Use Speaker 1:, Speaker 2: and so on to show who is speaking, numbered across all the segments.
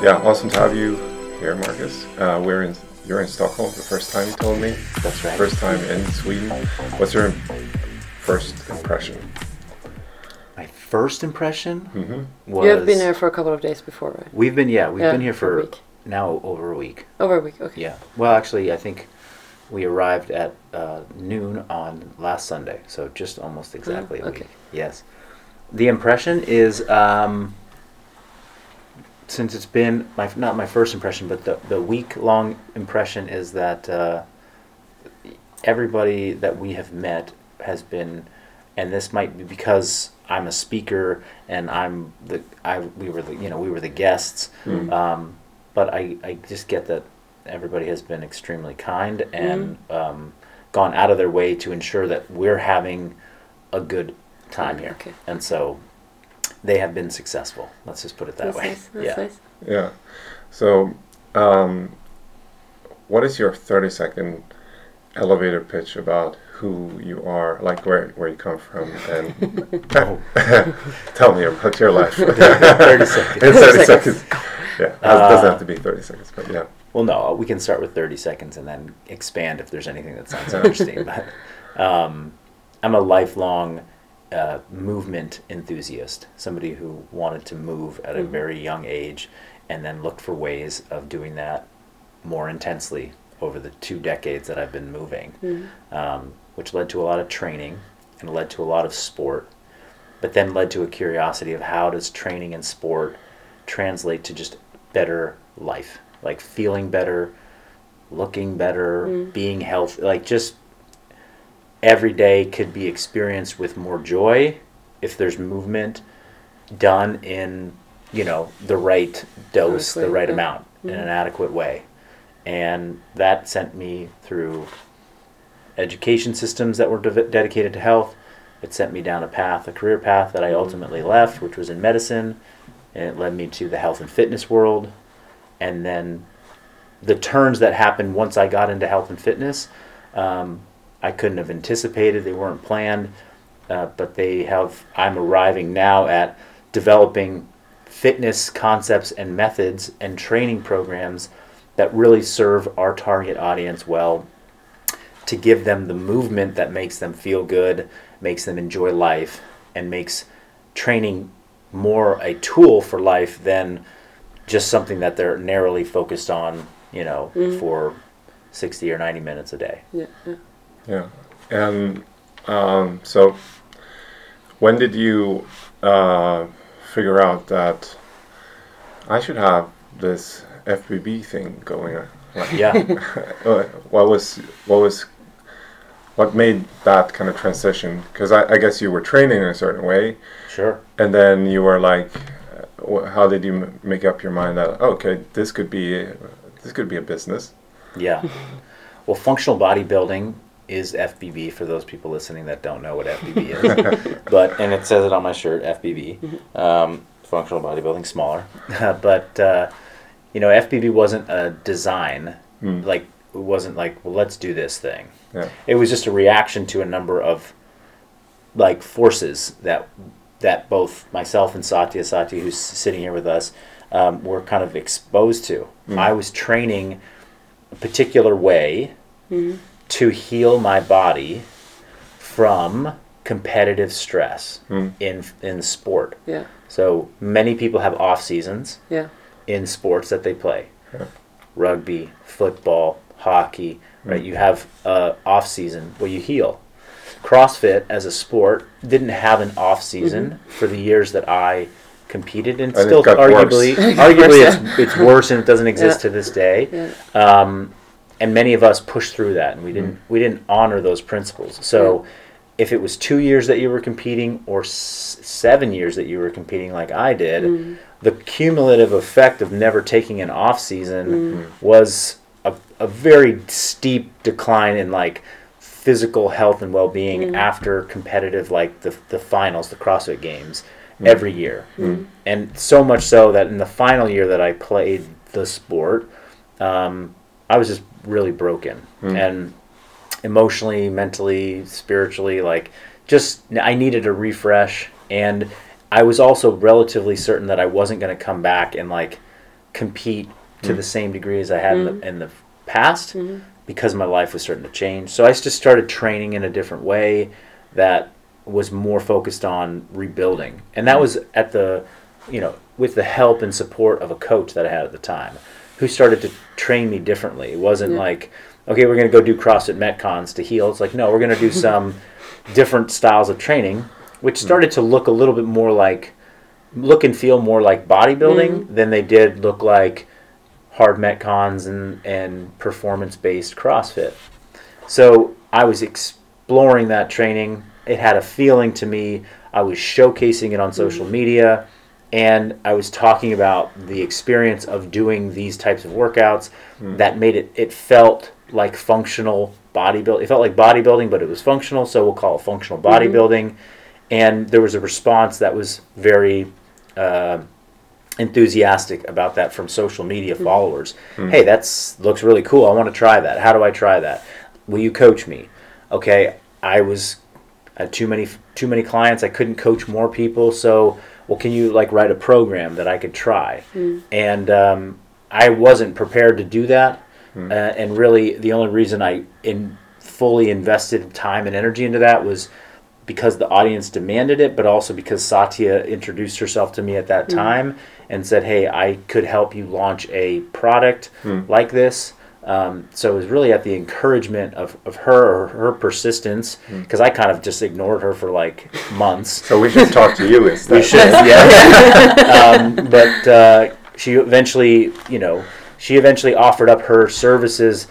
Speaker 1: Yeah, awesome to have you here, Marcus. Uh, we're in. You're in Stockholm. The first time you told me.
Speaker 2: That's right.
Speaker 1: First time in Sweden. What's your first impression?
Speaker 2: My first impression
Speaker 1: hmm
Speaker 2: was
Speaker 3: You have been here for a couple of days before, right?
Speaker 2: We've been yeah, we've
Speaker 3: Yeah,
Speaker 2: been here
Speaker 3: for a
Speaker 2: for
Speaker 3: week.
Speaker 2: now over a week.
Speaker 3: Over a week, okay.
Speaker 2: Yeah. Well, actually, I think we arrived at uh, noon on last Sunday, so just almost exactly a
Speaker 3: okay.
Speaker 2: week. Yes. The impression is, um, since it's been my not my first impression, but the the week long impression is that uh, everybody that we have met has been, and this might be because I'm a speaker and I'm the I we were the you know we were the guests,
Speaker 1: Mm.
Speaker 2: um, but I I just get that everybody has been extremely kind and um, gone out of their way to ensure that we're having a good time here,
Speaker 3: Okay.
Speaker 2: and so they have been successful. Let's just put it that
Speaker 3: That's
Speaker 2: way.
Speaker 3: nice. That's
Speaker 2: yeah.
Speaker 3: nice.
Speaker 1: Yeah. So, um, what is your 30 second elevator pitch about who you are, like where, where you come from, and
Speaker 2: Oh.
Speaker 1: tell me about your life.
Speaker 2: 30 seconds.
Speaker 1: In 30
Speaker 3: 30
Speaker 1: seconds. Yeah, it
Speaker 2: Uh,
Speaker 1: doesn't have to be 30 seconds, but yeah.
Speaker 2: Well, no, we can start with 30 seconds and then expand if there's anything that sounds interesting. but um, I'm a lifelong uh, movement enthusiast, somebody who wanted to move at a
Speaker 3: Mhm.
Speaker 2: very young age and then looked for ways of doing that more intensely over the two decades that I've been moving,
Speaker 3: Mhm.
Speaker 2: um, which led to a lot of training and led to a lot of sport, but then led to a curiosity of how does training and sport translate to just better life, like feeling better, looking better,
Speaker 3: Mm.
Speaker 2: being healthy, like just every day could be experienced with more joy if there's movement done in you know the right dose the right
Speaker 3: yeah.
Speaker 2: amount in
Speaker 3: Mhm.
Speaker 2: an adequate way. And that sent me through education systems that were dev- dedicated to health. It sent me down a path a career path that i ultimately left which was in medicine. And it led me to the health and fitness world. And then the turns that happened once i got into health and fitness um, I couldn't have anticipated. They weren't planned, uh, but they have. I'm arriving now at developing fitness concepts and methods and training programs that really serve our target audience well to give them the movement that makes them feel good, makes them enjoy life, and makes training more a tool for life than just something that they're narrowly focused on, you know,
Speaker 3: Mhm.
Speaker 2: for 60 or 90 minutes a day.
Speaker 3: Yeah, yeah.
Speaker 1: Yeah. And um, so, when did you uh, figure out that I should have this FBB thing going? on? Like,
Speaker 2: Yeah.
Speaker 1: what was what was what made that kind of transition? Because I, I guess you were training in a certain way,
Speaker 2: Sure.
Speaker 1: and then you were like, uh, how did you m- make up your mind that oh, okay, this could be this could be a business?
Speaker 2: Yeah. Well, functional bodybuilding is FBB for those people listening that don't know what FBB is. but and it says it on my shirt, FBB. Um, functional bodybuilding, smaller. but uh, you know, FBB wasn't a design.
Speaker 1: Hmm.
Speaker 2: Like it wasn't like, well, let's do this thing.
Speaker 1: Yeah.
Speaker 2: It was just a reaction to a number of like forces that that both myself and Satya Satya, who's sitting here with us, um, were kind of exposed to.
Speaker 1: Mm.
Speaker 2: I was training a particular way
Speaker 3: Mhm.
Speaker 2: To heal my body from competitive stress
Speaker 1: Mm.
Speaker 2: in in sport.
Speaker 3: Yeah,
Speaker 2: So many people have off seasons
Speaker 3: yeah.
Speaker 2: in sports that they play.
Speaker 1: Yeah.
Speaker 2: Rugby, football, hockey, right?
Speaker 1: Mm.
Speaker 2: You have a off season where you heal. CrossFit as a sport didn't have an off season for the years that I competed and,
Speaker 1: Mm-hmm. And
Speaker 2: still arguably
Speaker 1: worse.
Speaker 2: arguably it's, it's worse and it doesn't exist
Speaker 3: Yeah.
Speaker 2: to this day.
Speaker 3: Yeah.
Speaker 2: Um, and many of us pushed through that and we didn't
Speaker 1: Mm.
Speaker 2: we didn't honor those principles. So if it was 2 years that you were competing or s- 7 years that you were competing like I did,
Speaker 3: Mm.
Speaker 2: the cumulative effect of never taking an off season
Speaker 3: Mm.
Speaker 2: was a, a very steep decline in like physical health and well-being after competitive like the, the finals the crossfit games every year and so much so that in the final year that i played the sport um, i was just really broken.
Speaker 1: Mm.
Speaker 2: and emotionally mentally spiritually like just i needed a refresh. And i was also relatively certain that i wasn't going to come back and like compete to hmm. the same degree as I had in, the, hmm. in the past hmm. because my life was starting to change. So I just started training in a different way that was more focused on rebuilding. And that was at the, you know, with the help and support of a coach that I had at the time who started to train me differently. It wasn't
Speaker 3: Yeah.
Speaker 2: like, okay, we're going to go do CrossFit Metcons to heal. It's like, no, we're going to do some different styles of training, which hmm. started to look a little bit more like, look and feel more like bodybuilding hmm. than they did look like hard Metcons and, and performance based CrossFit. So I was exploring that training. It had a feeling to me. I was showcasing it on social hmm. media and I was talking about the experience of doing these types of workouts hmm. that made it it felt like functional bodybuilding. It felt like bodybuilding, but it was functional, so we'll call it functional mm-hmm. bodybuilding. And there was a response that was very uh, enthusiastic about that from social media hmm. followers. Hmm. Hey, that's looks really cool. I want to try that. How do I try that? Will you coach me? Okay, I was I had too many too many clients. I couldn't coach more people. So, well, can you like write a program that I could try? And um, I wasn't prepared to do that. Uh, and really, the only reason I in fully invested time and energy into that was because the audience demanded it, but also because Satya introduced herself to me at that time and said, "Hey, I could help you launch a product like this." Um, so it was really at the encouragement of, of her or her persistence because I kind of just ignored her for like months.
Speaker 1: So we should talk to you instead.
Speaker 2: We should, yeah. um, but uh, she eventually, you know, she eventually offered up her services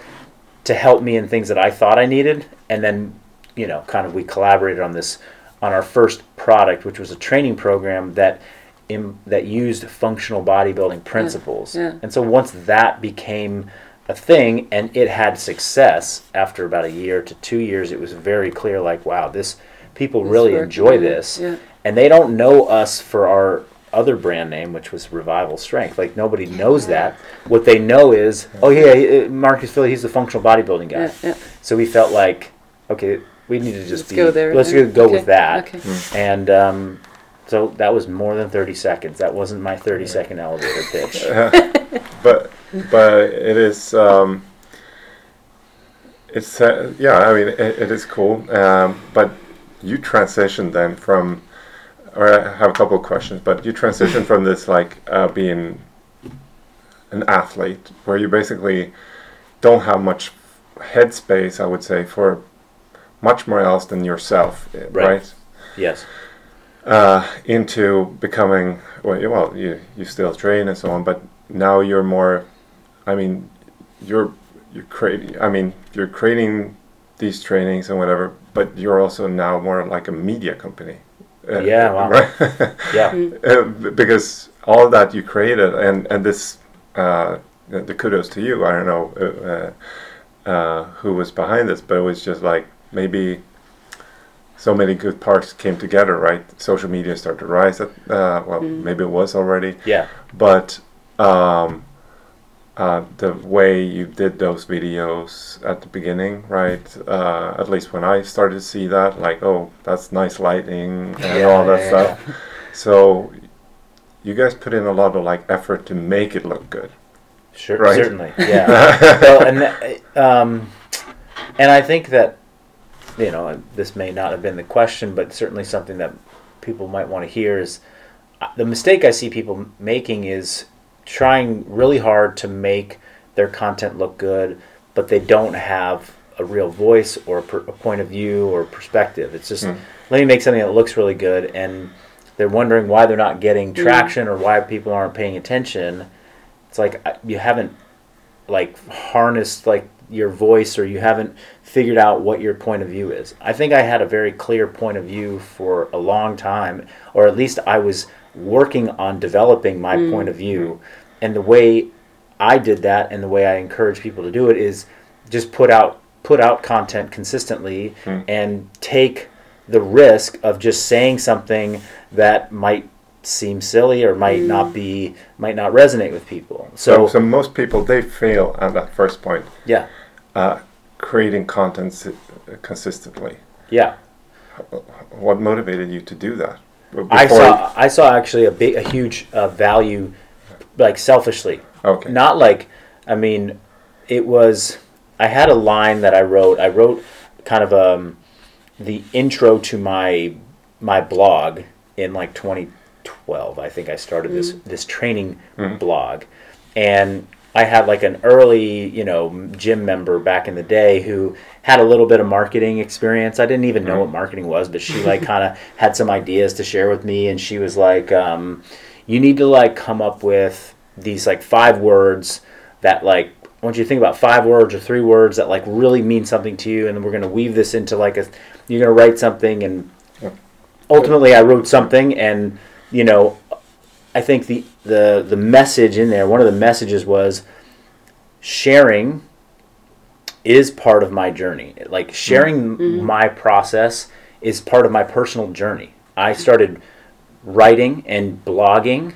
Speaker 2: to help me in things that I thought I needed, and then, you know, kind of we collaborated on this on our first product, which was a training program that. Im, that used functional bodybuilding principles,
Speaker 3: yeah.
Speaker 2: and so once that became a thing and it had success after about a year to two years, it was very clear like, wow, this people
Speaker 3: It's
Speaker 2: really enjoy
Speaker 3: yeah,
Speaker 2: this
Speaker 3: yeah.
Speaker 2: and they don't know us for our other brand name, which was Revival Strength. Like nobody knows that. What they know is, oh yeah, uh, Marcus Filly, he's the functional bodybuilding guy.
Speaker 3: Yeah, yeah.
Speaker 2: So we felt like, okay, we need to just
Speaker 3: Let's
Speaker 2: be,
Speaker 3: go there,
Speaker 2: let's
Speaker 3: yeah.
Speaker 2: go
Speaker 3: Okay,
Speaker 2: with that.
Speaker 3: okay.
Speaker 2: And um, so that was more than thirty seconds. That wasn't my thirty second elevator pitch.
Speaker 1: but but it is um, it's uh, yeah I mean it, it is cool um, but you transitioned then from or I have a couple of questions but you transitioned from this like uh, being an athlete where you basically don't have much headspace I would say for much more else than yourself
Speaker 2: Right.
Speaker 1: right?
Speaker 2: yes.
Speaker 1: uh, into becoming well, well you you still train and so on but now you're more i mean you're you're creating i mean you're creating these trainings and whatever but you're also now more like a media company Uh,
Speaker 2: Yeah, wow.
Speaker 1: right
Speaker 2: Yeah.
Speaker 1: Uh, because all that you created and and this uh, the, the kudos to you i don't know uh, uh, uh, who was behind this but it was just like maybe so many good parts came together right social media started to rise at, uh, well maybe it was already
Speaker 2: Yeah.
Speaker 1: but um, uh, the way you did those videos at the beginning, right? Uh, at least when I started to see that, like, oh, that's nice lighting and
Speaker 2: Yeah,
Speaker 1: all that
Speaker 2: yeah,
Speaker 1: stuff. So you guys put in a lot of like effort to make it look good.
Speaker 2: Sure,
Speaker 1: Right?
Speaker 2: certainly, yeah. well, and th- um, and I think that you know this may not have been the question, but certainly something that people might want to hear is uh, the mistake I see people making is trying really hard to make their content look good, but they don't have a real voice or a, per, a point of view or perspective. It's just hmm. let me make something that looks really good, and they're wondering why they're not getting hmm. traction or why people aren't paying attention. It's like you haven't like harnessed like your voice or you haven't figured out what your point of view is. I think I had a very clear point of view for a long time or at least I was working on developing my mm. point of view and the way I did that and the way I encourage people to do it is just put out put out content consistently hmm. and take the risk of just saying something that might seem silly or might mm. not be might not resonate with people.
Speaker 1: So,
Speaker 2: So,
Speaker 1: so most people they fail at that first point,
Speaker 2: yeah,
Speaker 1: uh, creating content consistently.
Speaker 2: yeah.
Speaker 1: What motivated you to do that?
Speaker 2: I
Speaker 1: Before-
Speaker 2: saw I saw actually a big a huge uh, value, like selfishly,
Speaker 1: Okay.
Speaker 2: Not like, I mean, it was. I had a line that I wrote. I wrote kind of um, the intro to my my blog in like 2012. I think I started this this training blog, and I had like an early, you know, gym member back in the day who had a little bit of marketing experience. I didn't even know what marketing was, but she like kind of had some ideas to share with me, and she was like, um, "You need to like come up with these like five words that like." I want you to think about five words or three words that like really mean something to you, and then we're gonna weave this into like a. You're gonna write something, and ultimately, I wrote something, and you know, I think the the the message in there, one of the messages was sharing is part of my journey. Like sharing mm-hmm. my process is part of my personal journey. I started writing and blogging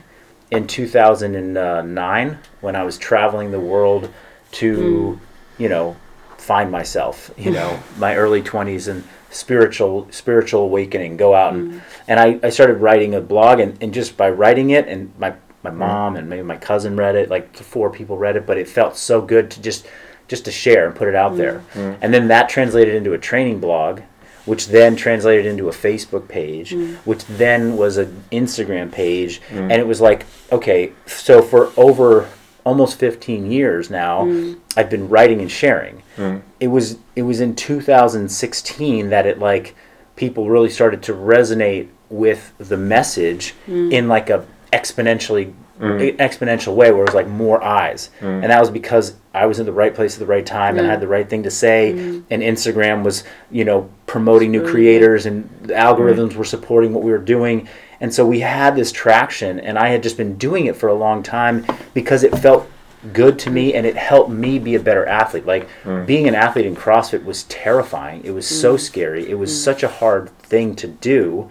Speaker 2: in 2009 when I was traveling the world to, mm. you know, find myself, you know, my early 20s and spiritual spiritual awakening, go out and mm. and I, I started writing a blog and, and just by writing it and my my mm. mom and maybe my cousin read it, like four people read it, but it felt so good to just just to share and put it out there. Mm. And then that translated into a training blog, which then translated into a Facebook page, which then was an Instagram page. And it was like, okay, so for over almost 15 years now, mm. I've been writing and sharing. Mm. It was it was in 2016 that it like people really started to resonate with the message mm. in like a exponentially Mm. exponential way where it was like more eyes. Mm. And that was because i was in the right place at the right time and I had the right thing to say. Mm. And instagram was you know promoting new creators and the algorithms were supporting what we were doing. And so we had this traction and i had just been doing it for a long time because it felt good to me and it helped me be a better athlete. Like being an athlete in crossfit was terrifying. It was so scary. It was such a hard thing to do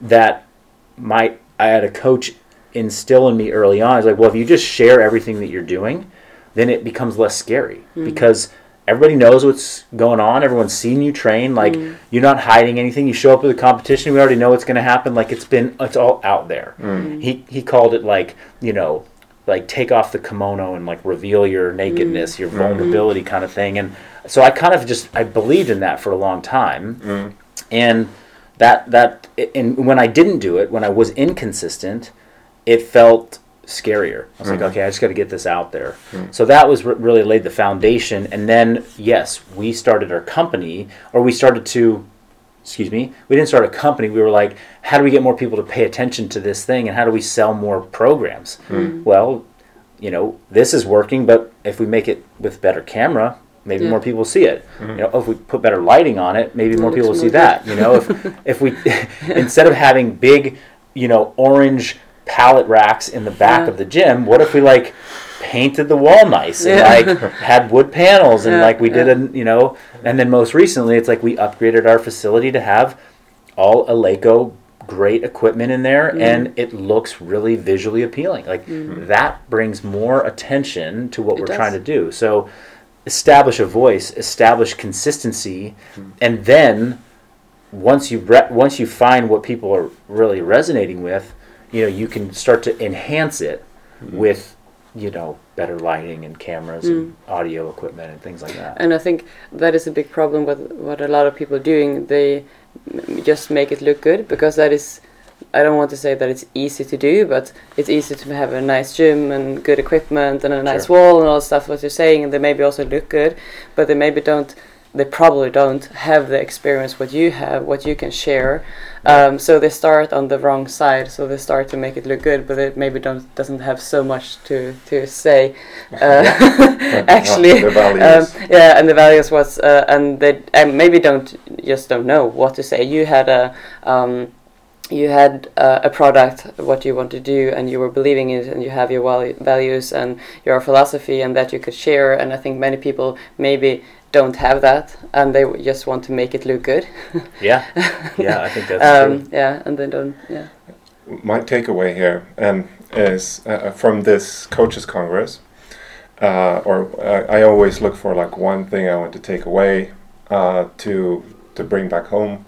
Speaker 2: that my I had a coach instill in me early on. Is like, well, if you just share everything that you're doing, then it becomes less scary mm-hmm. because everybody knows what's going on. Everyone's seen you train. Like mm-hmm. you're not hiding anything. You show up at the competition. We already know what's going to happen. Like it's been, it's all out there. Mm-hmm. He he called it like you know, like take off the kimono and like reveal your nakedness, your vulnerability kind of thing. And so I kind of just I believed in that for a long time, and that that and when I didn't do it, when I was inconsistent, it felt scarier. I was like, mm-hmm. okay, I just got to get this out there. Mm. So that was what really laid the foundation. And then, yes, we started our company, or we started to, excuse me, we didn't start a company. We were like, how do we get more people to pay attention to this thing, and how do we sell more programs? Mm. Well, you know, this is working, but if we make it with better camera, maybe
Speaker 3: Yeah.
Speaker 2: more people see it. Mm-hmm. You know, if we put better lighting on it, maybe more people will see
Speaker 3: good.
Speaker 2: that. You know, if if we instead of having big, you know, orange pallet racks in the back
Speaker 3: Yeah.
Speaker 2: of the gym, what if we like painted the wall nice and
Speaker 3: Yeah.
Speaker 2: like had wood panels and
Speaker 3: Yeah,
Speaker 2: like we did a you know, and then most recently it's like we upgraded our facility to have all Eleiko great equipment in there
Speaker 3: Mm.
Speaker 2: and it looks really visually appealing. Like that brings more attention to what
Speaker 3: It
Speaker 2: we're
Speaker 3: does.
Speaker 2: trying to do. So establish a voice, establish consistency, and then once you re- once you find what people are really resonating with, you know, you can start to enhance it mm. with you know better lighting and cameras and mm. audio equipment and things like that.
Speaker 3: And I think that is a big problem with what a lot of people are doing. They m- just make it look good because that is. I don't want to say that it's easy to do, but it's easy to have a nice gym and good equipment and a nice
Speaker 2: Sure.
Speaker 3: wall and all stuff. What you're saying, and they maybe also look good, but they maybe don't. They probably don't have the experience what you have, what you can share. Um, so they start on the wrong side. So they start to make it look good, but it maybe don't doesn't have so much to to say. Uh, actually,
Speaker 1: the
Speaker 3: um, yeah, and the values was, uh, and they and maybe don't just don't know what to say. You had a, um, you had uh, a product, what you want to do, and you were believing it, and you have your valu- values and your philosophy, and that you could share. And I think many people maybe don't have that, and they just want to make it look good.
Speaker 2: Yeah, yeah, I think that's
Speaker 3: um,
Speaker 2: true.
Speaker 3: yeah, and they don't. Yeah.
Speaker 1: my takeaway here um, is uh, from this coaches congress uh, or uh, i always look for like one thing i want to take away uh, to to bring back home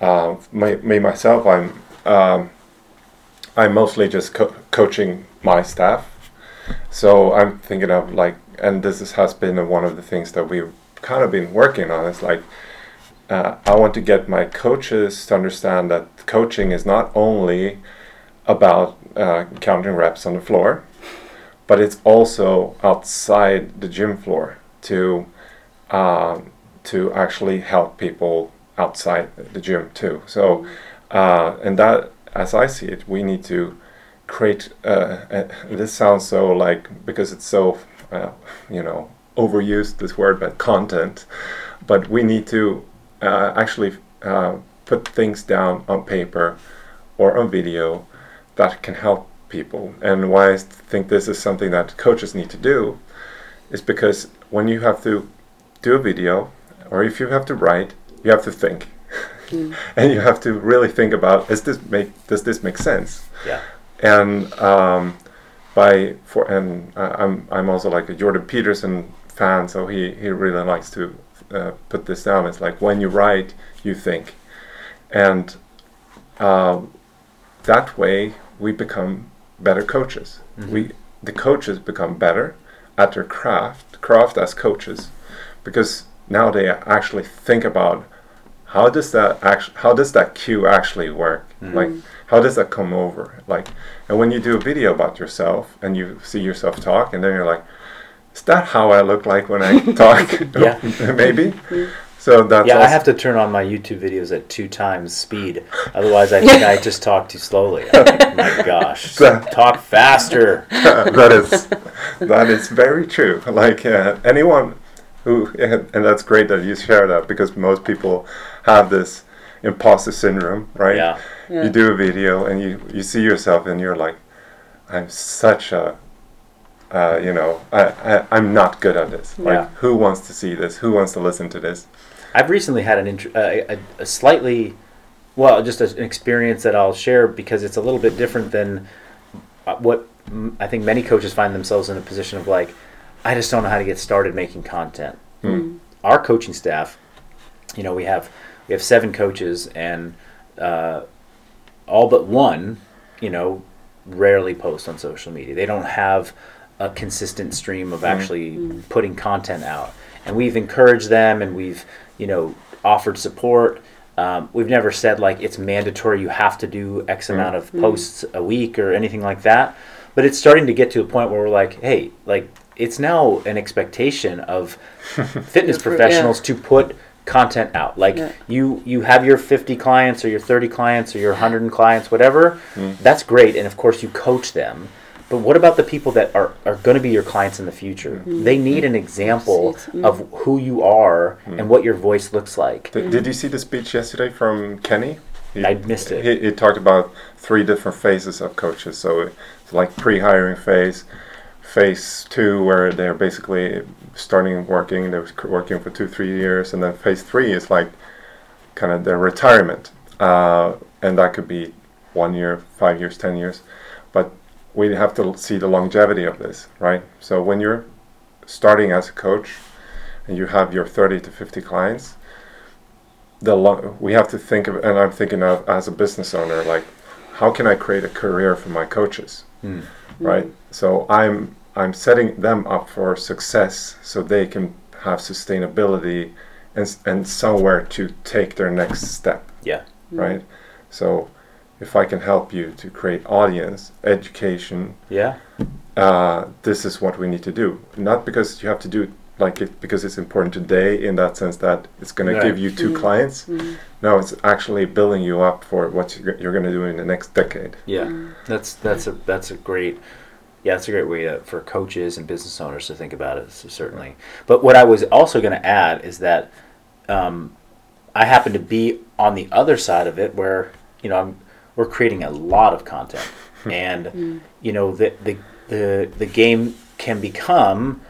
Speaker 1: uh, my, me myself i'm um, i'm mostly just co- coaching my staff So I'm thinking of like, and this is, has been one of the things that we've kind of been working on. Is like, uh, I want to get my coaches to understand that coaching is not only about uh, counting reps on the floor, but it's also outside the gym floor to um, to actually help people outside the gym too. So, uh, and that, as I see it, we need to create. Uh, uh, this sounds so like because it's so, uh, you know, overused this word, but content. But we need to uh, actually uh, put things down on paper or on video that can help people. And why I think this is something that coaches need to do is because when you have to do a video or if you have to write, you have to think.
Speaker 3: Mm.
Speaker 1: and you have to really think about is this make does this make sense?
Speaker 2: Yeah.
Speaker 1: And um, by for and uh, I'm I'm also like a Jordan Peterson fan, so he he really likes to uh, put this down. It's like when you write, you think, and um, that way we become better coaches.
Speaker 2: Mhm.
Speaker 1: We the coaches become better at their craft craft as coaches because now they actually think about how does that actually how does that cue actually work
Speaker 2: Mhm.
Speaker 1: like how does that come over like and when you do a video about yourself and you see yourself talk and then you're like is that how i look like when i talk
Speaker 2: Yeah.
Speaker 1: maybe so that's
Speaker 2: yeah, I have to turn on my YouTube videos at two times speed. Otherwise, I think I just talk too slowly. I'm like, my gosh, talk faster.
Speaker 1: that is that is very true. Like uh, anyone who, and that's great that you share that because most people have this imposter syndrome, right?
Speaker 2: Yeah.
Speaker 3: Yeah.
Speaker 1: You do a video and you you see yourself and you're like, I'm such a, uh, you know, I, I I'm not good at this. Like,
Speaker 2: Yeah.
Speaker 1: who wants to see this? Who wants to listen to this?
Speaker 2: I've recently had an int- uh, a, a slightly, well, just a, an experience that I'll share because it's a little bit different than uh, what mm, I think many coaches find themselves in a position of like, I just don't know how to get started making content.
Speaker 1: Hmm.
Speaker 2: Our coaching staff, you know, we have we have seven coaches and uh, all but one, you know, rarely post on social media. They don't have a consistent stream of mm-hmm. actually mm-hmm. putting content out. And we've encouraged them and we've, you know, offered support. Um, we've never said like it's mandatory you have to do X mm-hmm. amount of posts a week or anything like that. But it's starting to get to a point where we're like, hey, like it's now an expectation of fitness
Speaker 3: Yeah.
Speaker 2: professionals to put content out. Like
Speaker 3: Yeah.
Speaker 2: you you have your 50 clients or your 30 clients or your 100 clients whatever. That's great and of course you coach them. But what about the people that are, are going to be your clients in the future? They need an example
Speaker 3: See it. Mm.
Speaker 2: of who you are and what your voice looks like.
Speaker 1: Did, did you see the speech yesterday from Kenny? He,
Speaker 2: I missed it.
Speaker 1: He, he talked about three different phases of coaches. So it's like pre-hiring phase, phase two where they're basically starting working. They're working for two, three years, and then phase three is like kind of their retirement, uh, and that could be one year, five years, ten years. We have to see the longevity of this, right? So when you're starting as a coach and you have your 30 to 50 clients, the lo- we have to think of, and I'm thinking of as a business owner, like how can I create a career for my coaches,
Speaker 2: Hmm.
Speaker 1: right? So I'm I'm setting them up for success so they can have sustainability and and somewhere to take their next step,
Speaker 2: Yeah.
Speaker 1: right? So if I can help you to create audience, education,
Speaker 2: Yeah.
Speaker 1: uh, this is what we need to do. Not because you have to do it like it because it's important today in that sense that it's going to
Speaker 2: Right.
Speaker 1: give you 2 clients. No, it's actually building you up for what you're, you're going to do in the next decade.
Speaker 2: Yeah, that's that's a that's a great yeah, that's a great way to, for coaches and business owners to think about it. So certainly, but what I was also going to add is that um, I happen to be on the other side of it, where you know I'm, we're creating a lot of content, and hmm. you know the the the the game can become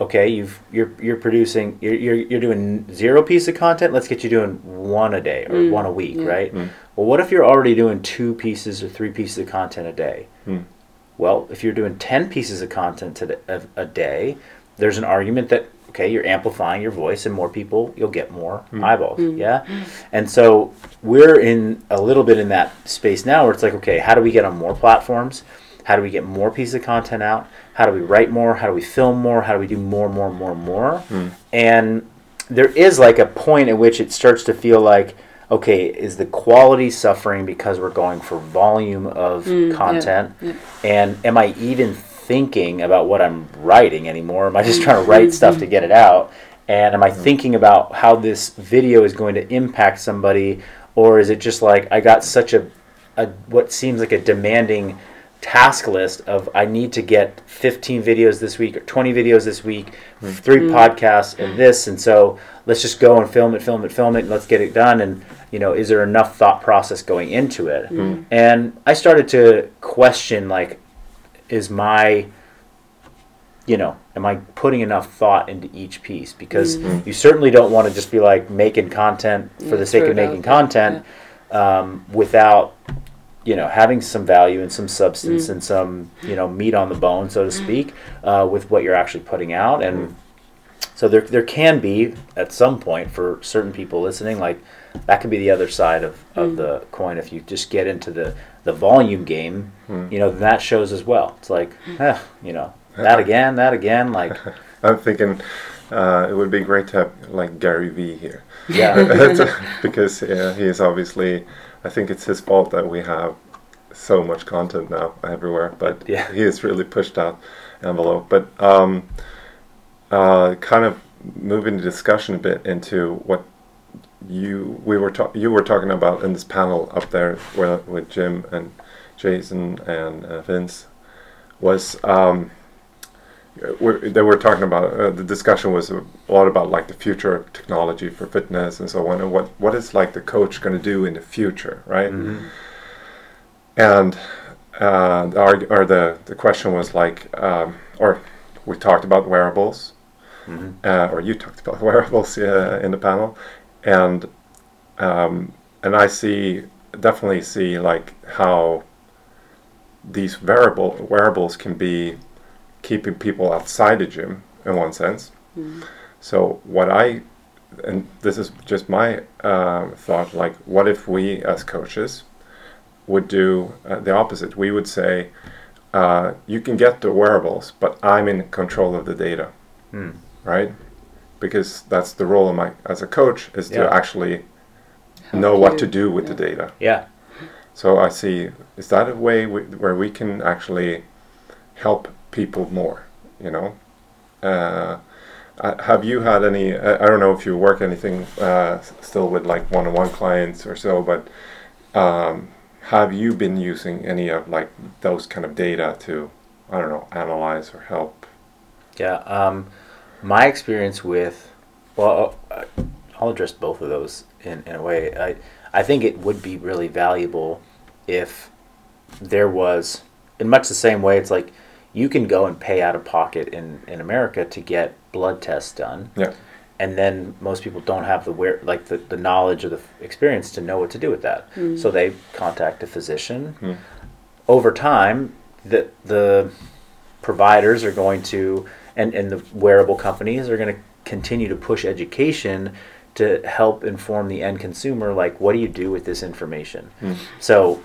Speaker 2: okay you've you're you're producing you're you're, you're doing zero piece of content. Let's get you doing one a day or hmm. one a week right? Hmm. Well what if you're already doing two pieces or three pieces of content a day?
Speaker 1: Hmm.
Speaker 2: well if you're doing 10 pieces of content a, a day there's an argument that okay you're amplifying your voice and more people you'll get more mm. eyeballs mm. yeah mm. and so we're in a little bit in that space now where it's like okay how do we get on more platforms How do we get more pieces of content out? How do we write more? How do we film more? How do we do more, more, more, more? And there is like a point at which it starts to feel like, okay, is the quality suffering because we're going for volume of content?
Speaker 3: yeah.
Speaker 2: And am I even thinking about what I'm writing anymore? Am I just trying to write stuff to get it out? And am I mm-hmm. thinking about how this video is going to impact somebody? Or is it just like I got such a, a what seems like a demanding task list of I need to get 15 videos this week or 20 videos this week, three mm-hmm. podcasts and mm-hmm. this, and so let's just go and film it, film it, film it, and let's get it done. And you know, is there enough thought process going into it? And I started to question like, is my you know, am I putting enough thought into each piece? Because you certainly don't want to just be like making content for
Speaker 3: Yeah,
Speaker 2: the sake of making content um, without, you know, having some value and some substance and some, you know, meat on the bone, so to speak, uh, with what you're actually putting out. And so there, there can be at some point for certain people listening, like that could be the other side of, of the coin. If you just get into the, the volume game, you know, that shows as well. It's like, eh, you know, that again, that again, like,
Speaker 1: I'm thinking uh, it would be great to have like Gary Vee here.
Speaker 2: yeah.
Speaker 1: because uh, he is obviously, I think it's his fault that we have so much content now everywhere. But
Speaker 2: Yeah.
Speaker 1: he has really pushed that envelope. But um, uh, kind of moving the discussion a bit into what you we were ta- you were talking about in this panel up there with, with Jim and Jason and uh, Vince was. Um, we're, they were talking about uh, the discussion was a lot about like the future of technology for fitness and so on and what what is like the coach going to do in the future right and uh, the, arg- or the the question was like um, or we talked about wearables uh, or you talked about wearables uh, in the panel. And um, and I see definitely see like how these wearable wearables can be keeping people outside the gym in one sense. So what I and this is just my um, thought like what if we as coaches would do uh, the opposite? We would say uh, you can get the wearables but i'm in control of the data right because that's the role of my as a coach is
Speaker 2: Yeah.
Speaker 1: to actually
Speaker 3: Help
Speaker 1: know what to do with
Speaker 3: Yeah.
Speaker 1: the data
Speaker 2: Yeah.
Speaker 1: so I see, is that a way we, where we can actually help people more, you know? Uh, uh, have you had any, I, I don't know if you work anything uh, still with like one-on-one clients or so, but um, have you been using any of like those kind of data to, I don't know, analyze or help?
Speaker 2: Yeah. Um, my experience with, well, uh, I'll address both of those in, in a way. I, I think it would be really valuable if there was, in much the same way, it's like you can go and pay out of pocket in, in America to get blood tests done.
Speaker 1: Yeah.
Speaker 2: And then most people don't have the where like the, the knowledge or the experience to know what to do with that. So they contact a physician.
Speaker 1: Hmm.
Speaker 2: Over time, the the providers are going to and, and the wearable companies are going to continue to push education to help inform the end consumer like what do you do with this information? Hmm. So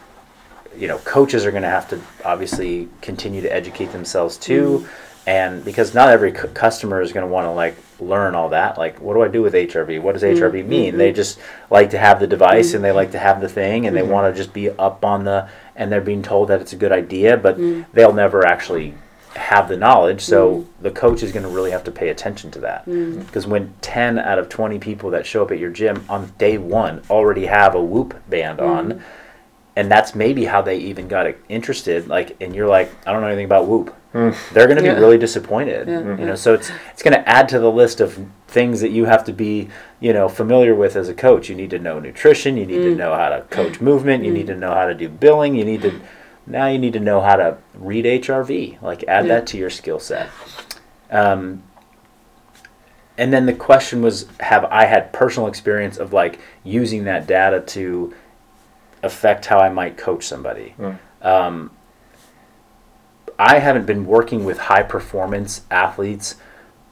Speaker 2: you know coaches are going to have to obviously continue to educate themselves too. Hmm. And because not every cu- customer is going to want to like learn all that like what do i do with hrv what does hrv hmm. mean? They just like to have the device and they like to have the thing and they want to just be up on the and they're being told that it's a good idea but they'll never actually have the knowledge so mm. the coach is going to really have to pay attention to that. Mm. Because when 10 out of 20 people that show up at your gym on day one already have a whoop band on mm. and that's maybe how they even got interested like and you're like i don't know anything about whoop. They're going to be
Speaker 3: Yeah.
Speaker 2: really disappointed
Speaker 3: Yeah. Mm-hmm.
Speaker 2: you know so it's it's going to add to the list of things that you have to be you know familiar with as a coach. You need to know nutrition you need to know how to coach movement you need to know how to do billing you need to now you need to know how to read hrv like add
Speaker 3: Yeah.
Speaker 2: that to your skill set um, and then the question was have i had personal experience of like using that data to affect how i might coach somebody
Speaker 1: Mm.
Speaker 2: um, i haven't been working with high performance athletes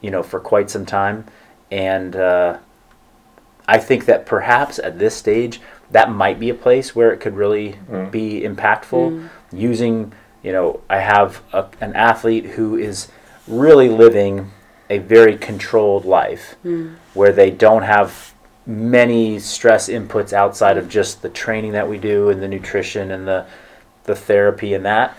Speaker 2: you know for quite some time and uh, i think that perhaps at this stage that might be a place where it could really
Speaker 1: Mm.
Speaker 2: be impactful using you know, I have a, an athlete who is really living a very controlled life hmm. where they don't have many stress inputs outside of just the training that we do and the nutrition and the the therapy and that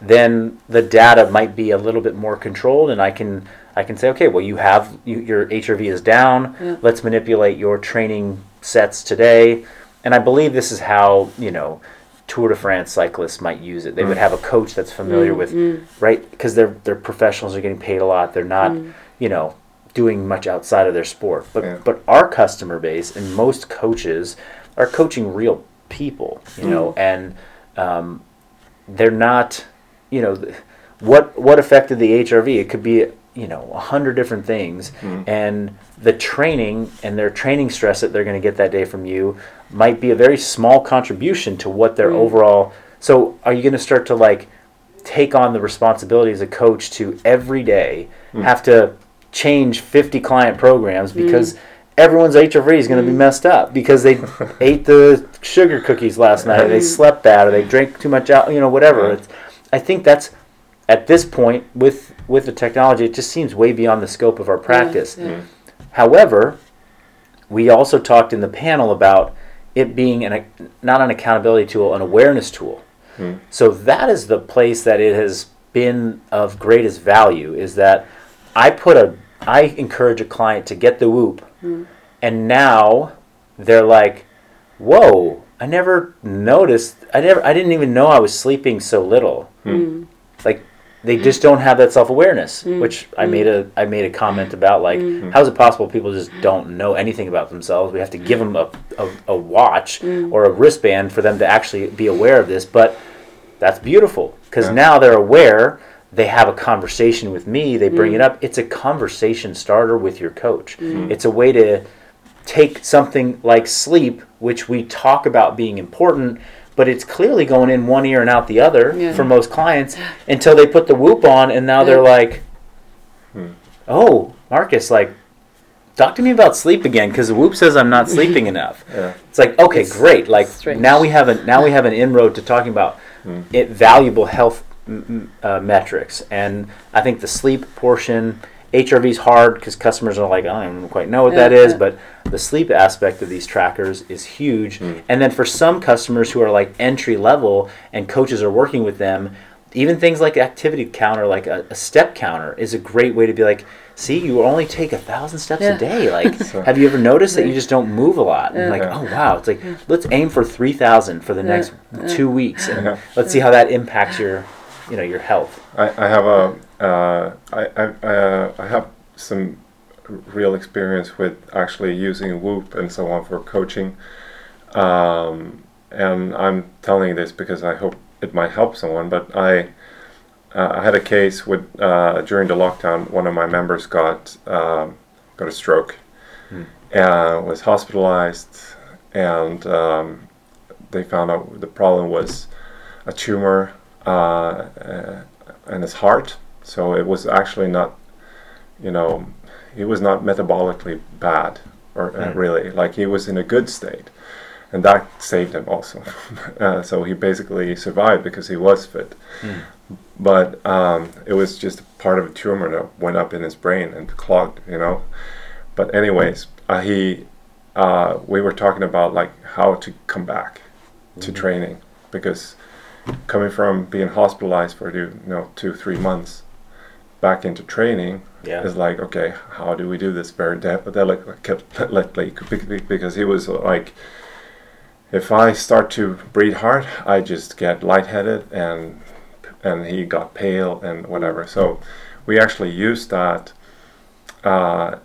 Speaker 2: then the data might be a little bit more controlled and I can I can say okay well you have you, your HRV is down.
Speaker 3: Yeah.
Speaker 2: let's manipulate your training sets today. And I believe this is how you know Tour de France cyclists might use it. They would mm. have a coach that's familiar mm, with mm. right? Because they're they're professionals are getting paid a lot. They're not you know doing much outside of their sport. But
Speaker 1: Yeah.
Speaker 2: but our customer base and most coaches are coaching real people you know? And um, they're not you know what what affected the HRV it could be you know a hundred different things mm-hmm. and the training and their training stress that they're going to get that day from you might be a very small contribution to what their mm-hmm. overall so are you going to start to like take on the responsibility as a coach to every day mm-hmm. have to change 50 client programs because everyone's HRV is going to be messed up because they ate the sugar cookies last night, or they slept bad, or they drank too much out, you know, whatever. It's, I think that's at this point with with the technology, it just seems way beyond the scope of our practice.
Speaker 3: yeah. Mm-hmm.
Speaker 2: However, we also talked in the panel about it being an, not an accountability tool, an awareness tool. Mm-hmm. So that is the place that it has been of greatest value is that I put a I encourage a client to get the whoop mm-hmm. and now they're like, "Whoa, I never noticed. I never I didn't even know I was sleeping so little." Like they just don't have that self-awareness, mm. which I mm. made a I made a comment about like mm. how is it possible people just don't know anything about themselves? We have to give them a a, a watch or a wristband for them to actually be aware of this, but that's beautiful because
Speaker 1: Yeah.
Speaker 2: now they're aware. They have a conversation with me. They bring it up. It's a conversation starter with your coach. It's a way to take something like sleep, which we talk about being important, but it's clearly going in one ear and out the other
Speaker 3: Yeah.
Speaker 2: for most clients until they put the whoop on and now they're
Speaker 3: Yeah.
Speaker 2: like, oh, Marcus, like, talk to me about sleep again because the whoop says I'm not sleeping enough.
Speaker 1: Yeah.
Speaker 2: It's like okay,
Speaker 3: It's
Speaker 2: great. Like
Speaker 3: strange.
Speaker 2: now we have a now we have an inroad to talking about it valuable health m- m- uh, metrics, and I think the sleep portion. HRV is hard because customers are like, I don't even quite know what that
Speaker 3: Yeah,
Speaker 2: is,
Speaker 3: yeah.
Speaker 2: but the sleep aspect of these trackers is huge. Hmm. And then for some customers who are like entry level and coaches are working with them, even things like activity counter, like a, a step counter, is a great way to be like, see, you only take a thousand steps
Speaker 3: Yeah.
Speaker 2: a day. Like,
Speaker 1: So-
Speaker 2: have you ever noticed that you just don't move a lot? And
Speaker 3: Yeah.
Speaker 2: like,
Speaker 1: Yeah.
Speaker 2: oh wow, it's like let's aim for three thousand for the
Speaker 3: Yeah.
Speaker 2: next two weeks, and
Speaker 1: Yeah.
Speaker 2: let's see how that impacts your, you know, your health.
Speaker 1: I, I have a uh, I, I, uh, I have some real experience with actually using Whoop and so on for coaching, um, and I'm telling you this because I hope it might help someone. But I uh, I had a case with uh, during the lockdown. One of my members got um, got a stroke, and was hospitalized, and um, they found out the problem was a tumor uh, uh, in his heart. So it was actually not, you know, he was not metabolically bad, or uh,
Speaker 2: Mm.
Speaker 1: really like he was in a good state, and that saved him also. uh, so he basically survived because he was fit. But um, it was just part of a tumor that went up in his brain and clogged, you know. But anyways, uh, he, uh, we were talking about like how to come back to training because coming from being hospitalized for you know two three months back into training
Speaker 2: Yeah.
Speaker 1: is like okay how do we do this very de- delicately because he was like if I start to breathe hard I just get lightheaded and and he got pale and whatever so we actually used that uh,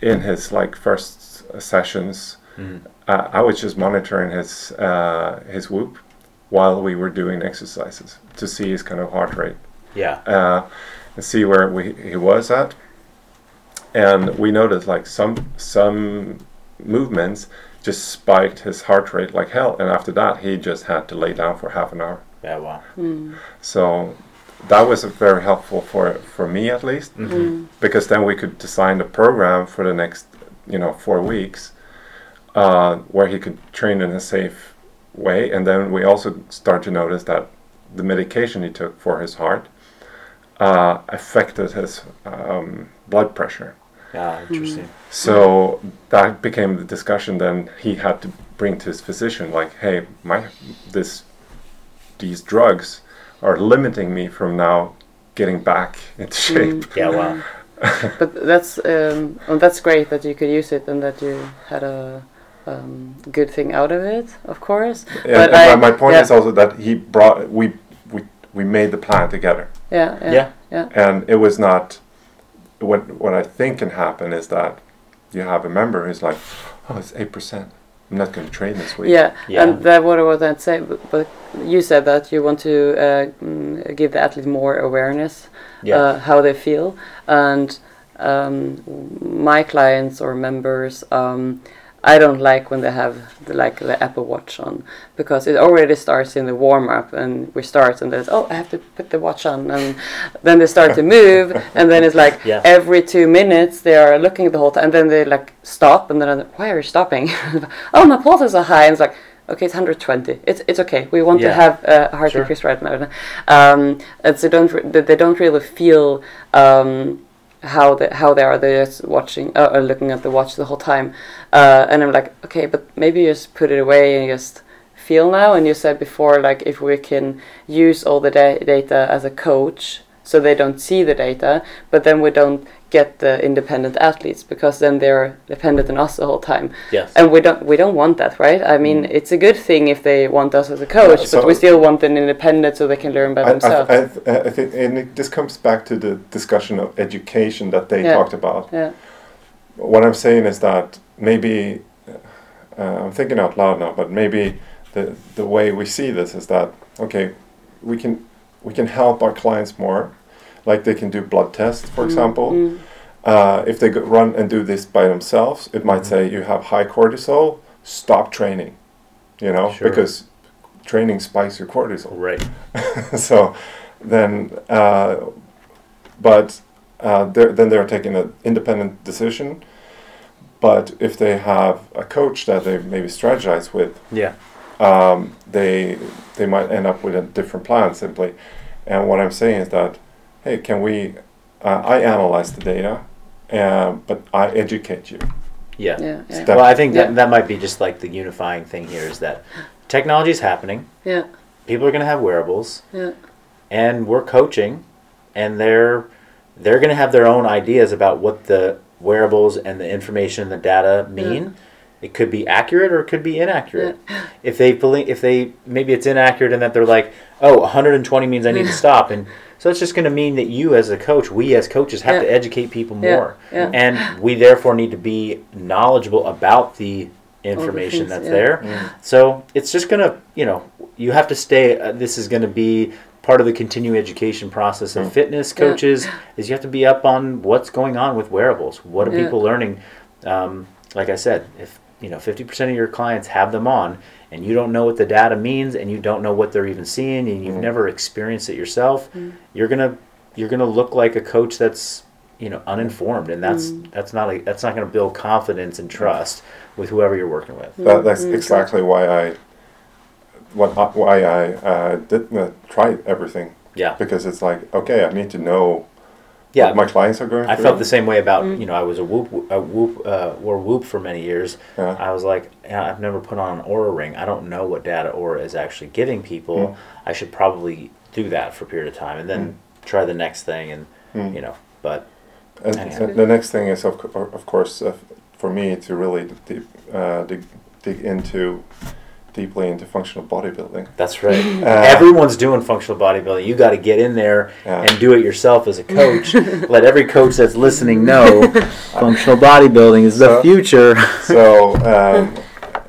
Speaker 1: in his like first sessions
Speaker 2: Mhm.
Speaker 1: uh, I was just monitoring his uh, his whoop while we were doing exercises to see his kind of heart rate
Speaker 2: Yeah.
Speaker 1: And see where we, he was at. And we noticed like some some movements just spiked his heart rate like hell. And after that, he just had to lay down for half an hour.
Speaker 2: Yeah. Wow.
Speaker 1: So that was very helpful for for me at least
Speaker 2: Mhm.
Speaker 1: because then we could design the program for the next you know four weeks uh, where he could train in a safe way and then we also start to notice that the medication he took for his heart uh, affected his um, blood pressure.
Speaker 2: Ah, interesting.
Speaker 1: So that became the discussion. Then he had to bring to his physician, like, "Hey, my this these drugs are limiting me from now getting back into shape."
Speaker 2: Yeah, wow.
Speaker 3: but that's um, well, that's great that you could use it and that you had a um, good thing out of it, of course.
Speaker 1: Yeah,
Speaker 3: But
Speaker 1: and
Speaker 3: I-
Speaker 1: my, my point
Speaker 3: yeah.
Speaker 1: is also that he brought we we we made the plan together,
Speaker 3: Yeah, yeah,
Speaker 2: Yeah.
Speaker 3: yeah,
Speaker 1: and it was not. What what I think can happen is that you have a member who's like, "Oh, it's eight percent. I'm not going to train this week."
Speaker 3: yeah.
Speaker 2: Yeah.
Speaker 3: And that what I was going to say, but, but you said that you want to uh, mm, give the athlete more awareness
Speaker 2: Yeah.
Speaker 3: uh, how they feel and um, my clients or members um, I don't like when they have the, like the Apple Watch on because it already starts in the warm up and we start and there's oh I have to put the watch on and then they start to move and then it's like
Speaker 2: Yeah.
Speaker 3: every two minutes they are looking at the whole time and then they like stop and then like, why are you stopping oh my pulses are high and it's like okay it's 120 it's it's okay we want to
Speaker 2: Yeah.
Speaker 3: have uh, a heart
Speaker 2: Sure.
Speaker 3: increase right now um, and so don't re- they they don't really feel um, how they how they are they're just watching uh, or looking at the watch the whole time. Uh, and I'm like okay but maybe you just put it away and just feel now. And you said before like if we can use all the da- data as a coach so they don't see the data but then we don't get the independent athletes because then they're dependent on us the whole time
Speaker 2: Yes.
Speaker 3: and we don't we don't want that right i mean it's a good thing if they want us as a coach
Speaker 1: Yeah, so-
Speaker 3: but we still want them independent so they can learn by
Speaker 1: I,
Speaker 3: themselves
Speaker 1: I, I, I think, and it, this comes back to the discussion of education that they
Speaker 3: Yeah.
Speaker 1: talked about.
Speaker 3: yeah
Speaker 1: What I'm saying is that maybe uh, I'm thinking out loud now, but maybe the the way we see this is that okay, we can we can help our clients more, like they can do blood tests, for example.
Speaker 3: Mm,
Speaker 1: Uh, if they go run and do this by themselves, it might say you have high cortisol, stop training. You know,
Speaker 2: Sure.
Speaker 1: because training spikes your cortisol.
Speaker 2: Right.
Speaker 1: so then, uh, but uh, they're, then they're taking an independent decision. But if they have a coach that they maybe strategize with,
Speaker 2: Yeah.
Speaker 1: um, they they might end up with a different plan simply. And what I'm saying is that, hey, can we? Uh, I analyze the data, uh, but I educate you.
Speaker 2: Yeah.
Speaker 3: yeah yeah
Speaker 2: Well, I think that
Speaker 3: Yeah.
Speaker 2: that might be just like the unifying thing here is that technology is happening.
Speaker 3: yeah
Speaker 2: People are going to have wearables,
Speaker 3: yeah
Speaker 2: and we're coaching, and they're they're going to have their own ideas about what the wearables and the information and the data mean. It could be accurate or it could be inaccurate. If they believe, if they maybe it's inaccurate and that they're like, oh, 120 means I need to stop, and so it's just going to mean that you as a coach, we as coaches, have to educate people more,
Speaker 3: Yeah.
Speaker 2: and we therefore need to be knowledgeable about the information
Speaker 3: things,
Speaker 2: that's
Speaker 3: yeah.
Speaker 2: there. So it's just gonna, you know, you have to stay. Uh, this is gonna be part of the continuing education process of fitness
Speaker 3: Yeah.
Speaker 2: coaches. Is you have to be up on what's going on with wearables. What are
Speaker 3: Yeah.
Speaker 2: people learning? Um, like I said, if you know, fifty percent of your clients have them on, and you don't know what the data means, and you don't know what they're even seeing, and you've never experienced it yourself, you're gonna you're gonna look like a coach that's you know uninformed, and that's that's not a, that's not gonna build confidence and trust with whoever you're working with.
Speaker 1: That, that's exactly why I, what why I uh, did uh, try everything
Speaker 2: Yeah,
Speaker 1: because it's like okay, I need to know
Speaker 2: yeah.
Speaker 1: my clients are going
Speaker 2: I
Speaker 1: through.
Speaker 2: felt the same way about you know I was a whoop a whoop uh, wore whoop for many years.
Speaker 1: Yeah.
Speaker 2: I was like, yeah, I've never put on an Oura ring. I don't know what data Oura is actually giving people.
Speaker 1: Mm.
Speaker 2: I should probably do that for a period of time and then try the next thing and
Speaker 1: Mm.
Speaker 2: you know. But
Speaker 1: the- next thing is, of, of course, uh, for me to really deep, uh, dig, dig into deeply into functional bodybuilding.
Speaker 2: that's right.
Speaker 1: Uh,
Speaker 2: Everyone's doing functional bodybuilding. You got to get in there
Speaker 1: Yeah.
Speaker 2: and do it yourself as a coach. Let every coach that's listening know functional bodybuilding is the future.
Speaker 1: So, um,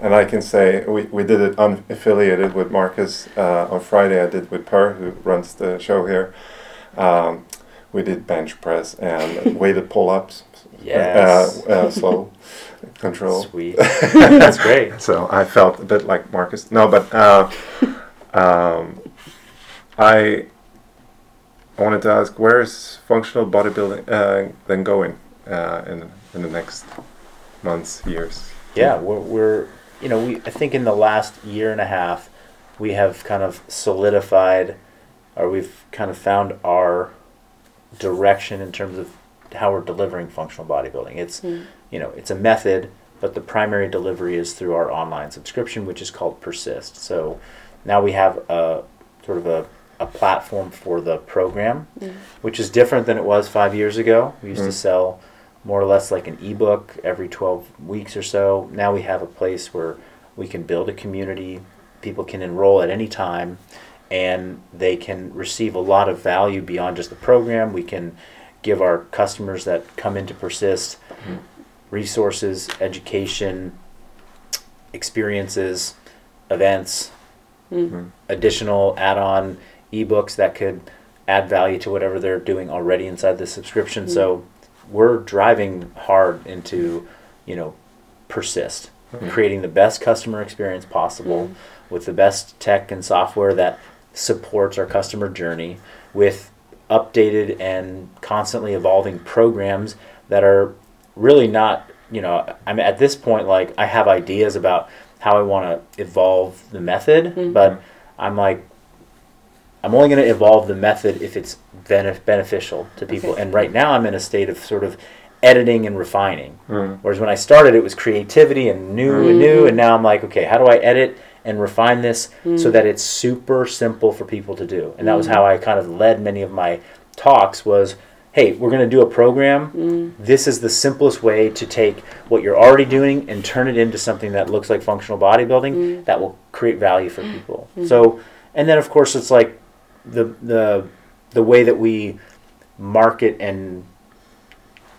Speaker 1: and I can say we, we did it unaffiliated with Marcus uh, on Friday. I did with Per, who runs the show here. Um, we did bench press and weighted pull ups.
Speaker 2: Yes.
Speaker 1: Uh, uh, slow control.
Speaker 2: Sweet. That's great.
Speaker 1: So I felt a bit like Marcus. No, but uh, um, I wanted to ask where is functional bodybuilding uh, then going uh, in in the next months, years?
Speaker 2: Yeah, we're, we're you know we I think in the last year and a half we have kind of solidified or we've kind of found our direction in terms of how we're delivering functional bodybuilding. It's
Speaker 3: Mm.
Speaker 2: you know it's a method, but the primary delivery is through our online subscription, which is called Persist. So now we have a sort of a, a platform for the program,
Speaker 3: Mm.
Speaker 2: which is different than it was five years ago. We used
Speaker 1: Mm.
Speaker 2: to sell more or less like an ebook every 12 weeks or so. Now we have a place where we can build a community. People can enroll at any time and they can receive a lot of value beyond just the program. We can give our customers that come in to Persist
Speaker 1: Mm.
Speaker 2: resources, education, experiences, events,
Speaker 3: Mm.
Speaker 1: Mm.
Speaker 2: additional add-on ebooks that could add value to whatever they're doing already inside the subscription.
Speaker 3: Mm.
Speaker 2: So we're driving hard into, you know, persist,
Speaker 1: Mhm.
Speaker 2: creating the best customer experience possible
Speaker 3: Mm.
Speaker 2: with the best tech and software that supports our customer journey with updated and constantly evolving programs that are really not, you know, I'm at this point like I have ideas about how I want to evolve the method,
Speaker 3: Mhm.
Speaker 2: but I'm like I'm only going to evolve the method if it's benef- beneficial to people.
Speaker 3: Okay.
Speaker 2: And right now I'm in a state of sort of editing and refining.
Speaker 1: Mm.
Speaker 2: Whereas when I started, it was creativity and new and new,
Speaker 3: Mhm.
Speaker 2: and now I'm like, okay, how do I edit and refine this so
Speaker 3: Mm.
Speaker 2: that it's super simple for people to do? And that was
Speaker 3: Mhm.
Speaker 2: how I kind of led many of my talks. Was hey, we're going to do a program.
Speaker 3: Mm.
Speaker 2: This is the simplest way to take what you're already doing and turn it into something that looks like functional bodybuilding
Speaker 3: Mm.
Speaker 2: that will create value for people.
Speaker 3: Mhm.
Speaker 2: So, and then of course it's like the the the way that we market and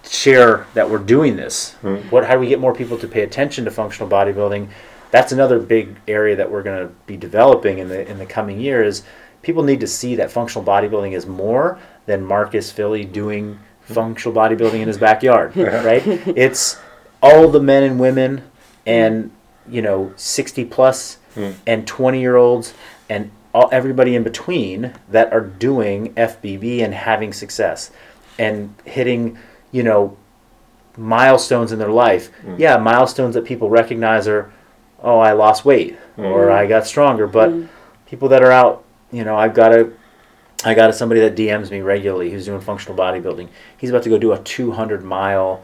Speaker 2: share that we're doing this.
Speaker 1: Mm.
Speaker 2: What how do we get more people to pay attention to functional bodybuilding? That's another big area that we're going to be developing in the in the coming years. People need to see that functional bodybuilding is more than Marcus Filly doing functional bodybuilding in his backyard, right? It's all the men and women and you know 60 plus
Speaker 1: Mm.
Speaker 2: and 20 year olds and all, everybody in between that are doing FBB and having success and hitting, you know, milestones in their life.
Speaker 1: Mm.
Speaker 2: Yeah, milestones that people recognize are, oh, I lost weight or
Speaker 1: Mm.
Speaker 2: I got stronger. But
Speaker 3: Mm.
Speaker 2: people that are out, you know, I've got a, I got a, somebody that DMs me regularly who's doing functional bodybuilding. He's about to go do a 200 mile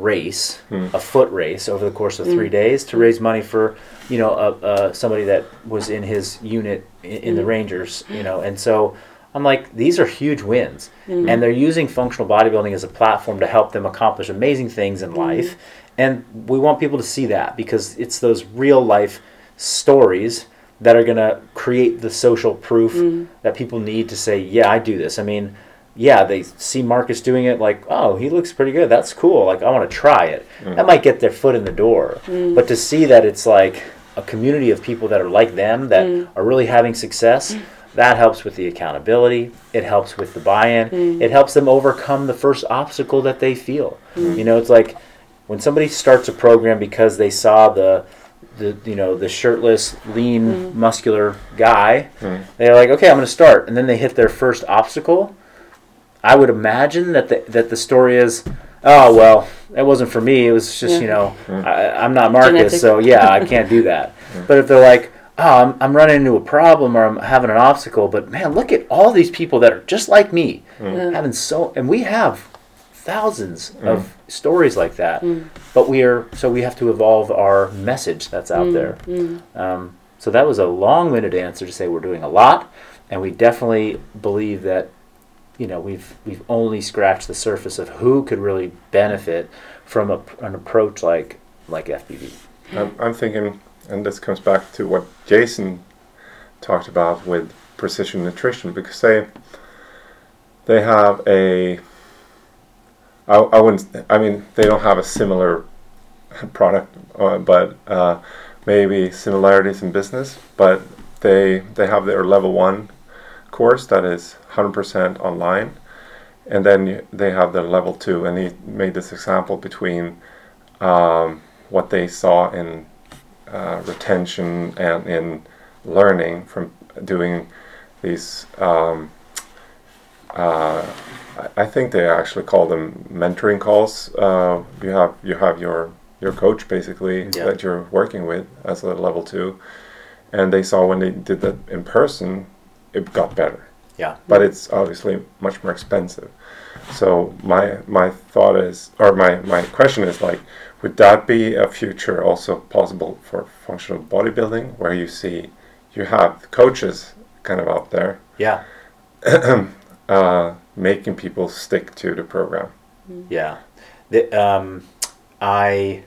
Speaker 2: race,
Speaker 1: Mm.
Speaker 2: a foot race over the course of three
Speaker 3: Mm.
Speaker 2: days to raise money for, you know, uh, uh, somebody that was in his unit in, in the
Speaker 3: Mm.
Speaker 2: Rangers, you know, and so I'm like, these are huge wins,
Speaker 3: Mm.
Speaker 2: and they're using functional bodybuilding as a platform to help them accomplish amazing things in life, and we want people to see that because it's those real life stories that are going to create the social proof
Speaker 3: Mm.
Speaker 2: that people need to say, yeah, I do this. I mean, yeah, they see Marcus doing it, like, oh, he looks pretty good. That's cool. Like, I want to try it.
Speaker 1: Mm.
Speaker 2: That might get their foot in the door.
Speaker 3: Mm.
Speaker 2: But to see that it's like a community of people that are like them, that
Speaker 3: Mm.
Speaker 2: are really having success, that helps with the accountability. It helps with the buy in.
Speaker 3: Mm.
Speaker 2: It helps them overcome the first obstacle that they feel.
Speaker 3: Mm.
Speaker 2: You know, it's like when somebody starts a program because they saw the, the you know, the shirtless, lean,
Speaker 3: Mm.
Speaker 2: muscular guy
Speaker 1: Mm.
Speaker 2: they're like, okay, I'm going to start, and then they hit their first obstacle. I would imagine that the that the story is, oh well, that wasn't for me. It was just
Speaker 3: Yeah.
Speaker 2: you know,
Speaker 1: Mm.
Speaker 2: I, I'm not Marcus,
Speaker 3: Genetic.
Speaker 2: so yeah, I can't do that. But if they're like, oh, I'm, I'm running into a problem or I'm having an obstacle, but man, look at all these people that are just like me,
Speaker 1: Mm.
Speaker 3: Yeah.
Speaker 2: having so, and we have thousands
Speaker 1: Mm.
Speaker 2: of stories like that.
Speaker 3: Mm.
Speaker 2: But we are so we have to evolve our message that's out
Speaker 3: Mm.
Speaker 2: there.
Speaker 3: Mm.
Speaker 2: Um, so that was a long-winded answer to say we're doing a lot, and we definitely believe that you know we've we've only scratched the surface of who could really benefit from a, an approach like like FBB.
Speaker 1: I'm, I'm thinking, and this comes back to what Jason talked about with precision nutrition, because they they have a. I, I wouldn't. I mean, they don't have a similar product, uh, but uh, maybe similarities in business. But they they have their level one course that is 100% online, and then they have the level two. And he made this example between um, what they saw in uh, retention and in learning from doing these. Um, uh, I- I think they actually call them mentoring calls. Uh, you have you have your your coach basically
Speaker 2: Yeah.
Speaker 1: that you're working with as a level two, and they saw when they did that in person, it got better.
Speaker 2: Yeah.
Speaker 1: but it's obviously much more expensive. So my my thought is, or my my question is like, would that be a future also possible for functional bodybuilding, where you see you have coaches kind of out there
Speaker 2: Yeah.
Speaker 1: uh, making people stick to the program?
Speaker 2: Yeah. The, um, I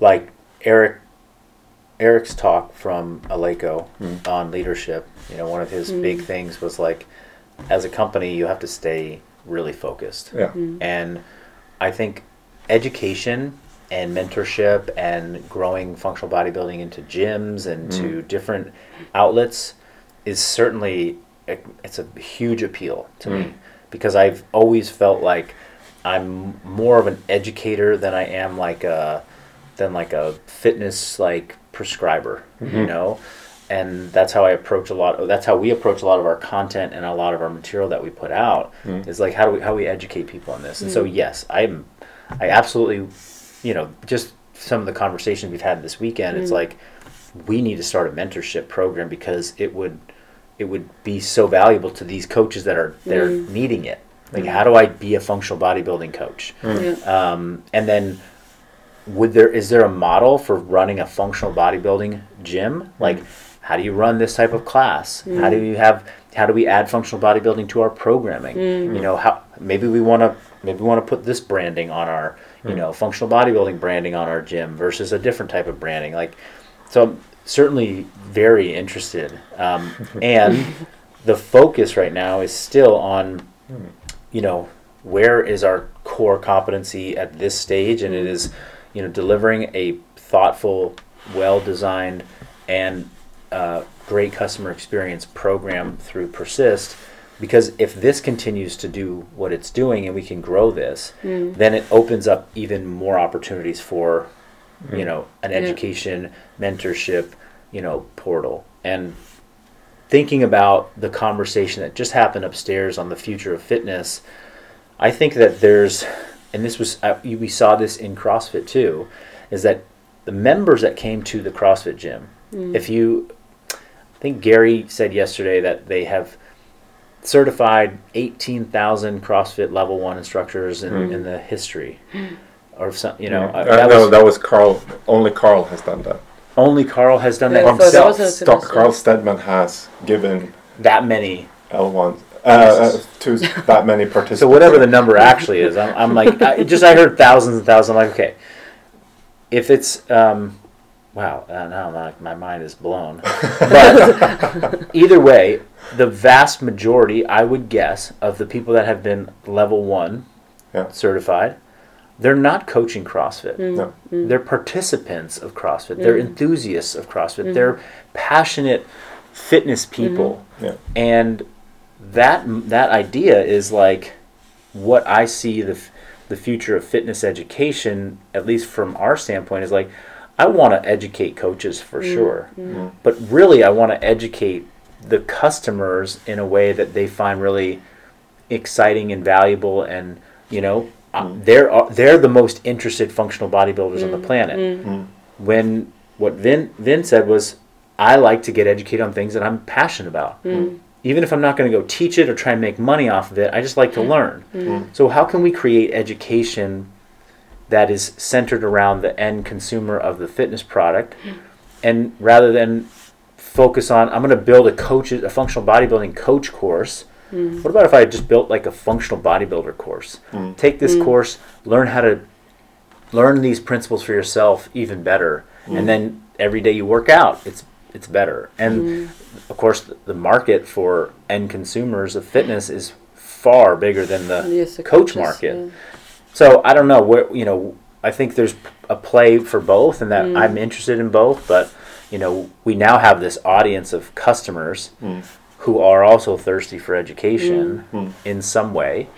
Speaker 2: like Eric Eric's talk from Eleiko
Speaker 1: Mm.
Speaker 2: on leadership. You know, one of his big hmm. things was like, as a company, you have to stay really focused.
Speaker 1: Yeah. Hmm.
Speaker 2: And I think education and mentorship and growing functional bodybuilding into gyms and to hmm. different outlets is certainly it's a huge appeal to me because I've always felt like I'm more of an educator than I am like a than like a fitness like prescriber, you mm-hmm. know. And that's how I approach a lot. That's how we approach a lot of our content and a lot of our material that we put out. Hmm. Is like how do we how we educate people on this. And so hmm. yes, I'm I absolutely, you know, just some of the conversations we've had this weekend. It's hmm. like we need to start a mentorship program because it would it would be so valuable to these coaches that are they're needing it. Like, how do I be a functional bodybuilding coach?
Speaker 3: Yeah.
Speaker 2: Um, and then, would there is there a model for running a functional bodybuilding gym? Like, how do you run this type of class? How do mm. you have how do we add functional bodybuilding to our programming? Mm. You know, how maybe we want to maybe we want to put this branding on our you mm. know functional bodybuilding branding on our gym versus a different type of branding. Like, so I'm certainly very interested. Um, and the focus right now is still on hmm. you know where is our core competency at this stage and it is you know delivering a thoughtful well designed and uh, great customer experience program through persist because if this continues to do what it's doing and we can grow this then it opens up even more opportunities for you know an
Speaker 3: Yeah.
Speaker 2: education mentorship you know portal. And thinking about the conversation that just happened upstairs on the future of fitness, I think that there's, and this was, uh, we saw this in CrossFit too, is that the members that came to the CrossFit gym, if you, think Gary said yesterday that they have certified 18,000 CrossFit level one instructors in, in the history. Or some, you know,
Speaker 1: Yeah.
Speaker 2: uh,
Speaker 1: Uh,
Speaker 2: that
Speaker 1: no,
Speaker 2: was,
Speaker 1: that was Carl. Only Carl has done that.
Speaker 2: only Carl has done that
Speaker 3: Yeah, so that
Speaker 2: himself.
Speaker 3: was a-
Speaker 1: Carl Stedman has given
Speaker 2: that many
Speaker 1: L1 uh, uh, to that many participants.
Speaker 2: So whatever the number actually is, I'm, I'm like, I, just I heard thousands and thousands. I'm like, okay, if it's, um, wow, uh, now my, my mind is blown. But either way, the vast majority, I would guess, of the people that have been level one
Speaker 1: Yeah.
Speaker 2: certified, they're not coaching CrossFit. Mm-hmm.
Speaker 1: No. Mm-hmm.
Speaker 2: They're participants of CrossFit. They're mm-hmm. enthusiasts of CrossFit. They're passionate fitness people
Speaker 1: Yeah.
Speaker 2: and that that idea is like what I see the f- the future of fitness education, at least from our standpoint, is like I want to educate coaches for mm-hmm. sure, but really I want to educate the customers in a way that they find really exciting and valuable, and you know uh, mm-hmm. they're uh, they're the most interested functional bodybuilders on the mm-hmm. planet. When what Vin Vin said was, I like to get educated on things that I'm passionate about. Even if I'm not going to go teach it or try and make money off of it, I just like to learn. So, how can we create education that is centered around the end consumer of the fitness product? And rather than focus on, I'm going to build a coach, a functional bodybuilding coach course. Mm-hmm. What about if I just built like a functional bodybuilder course? Mm. Take this mm. course, learn how to learn these principles for yourself even better, mm. and then every day you work out, it's it's better. And of course, the market for end consumers of fitness is far bigger than the
Speaker 3: Yes, the
Speaker 2: coach
Speaker 3: coaches,
Speaker 2: market.
Speaker 3: yeah.
Speaker 2: So I don't know where you know. I think there's a play for both, and that I'm mm. interested in both. But you know, we now have this audience of customers mm. who are also thirsty for education mm. in some way,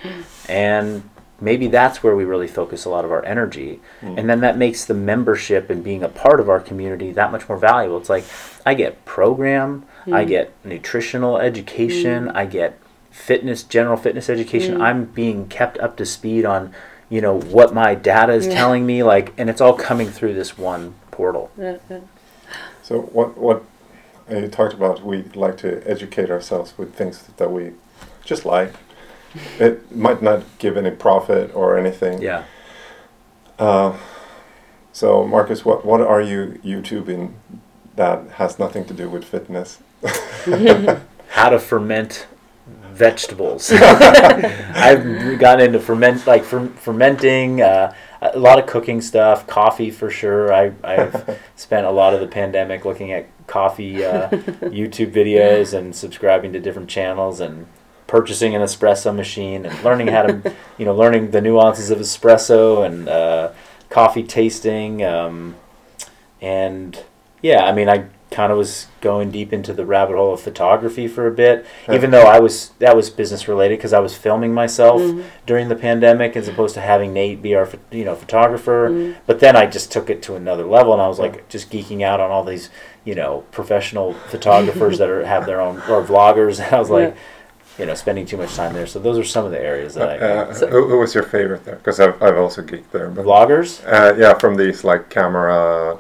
Speaker 2: and maybe that's where we really focus a lot of our energy, and then that makes the membership and being a part of our community that much more valuable. It's like I get program, I get nutritional education, I get fitness, general fitness education. I'm being kept up to speed on, you know, what my data is
Speaker 3: Yeah.
Speaker 2: telling me, like, and it's all coming through this one portal.
Speaker 3: Yeah, yeah.
Speaker 1: So what what you talked about we like to educate ourselves with things that we just like. It might not give any profit or anything.
Speaker 2: Yeah.
Speaker 1: Uh, so, Marcus, what what are you YouTubing that has nothing to do with fitness?
Speaker 2: How to ferment vegetables. I've gotten into ferment like fer- fermenting. Uh, a lot of cooking stuff, coffee for sure. I, I've spent a lot of the pandemic looking at coffee uh, YouTube videos and subscribing to different channels and purchasing an espresso machine and learning how to, you know, learning the nuances of espresso and uh, coffee tasting. Um, and yeah, I mean, I kind of was going deep into the rabbit hole of photography for a bit,
Speaker 1: Yeah.
Speaker 2: even though I was that was business related because I was filming myself
Speaker 3: Mhm.
Speaker 2: during the pandemic as opposed to having Nate be our you know photographer.
Speaker 3: Mm.
Speaker 2: But then I just took it to another level, and I was like just geeking out on all these you know professional photographers that are have their own or vloggers. And I was like. You know, spending too much time there. So those are some of the areas that I
Speaker 1: Uh, who, who was your favorite there? Because I've, I've also geeked there. But,
Speaker 2: vloggers.
Speaker 1: uh, yeah, from these like camera.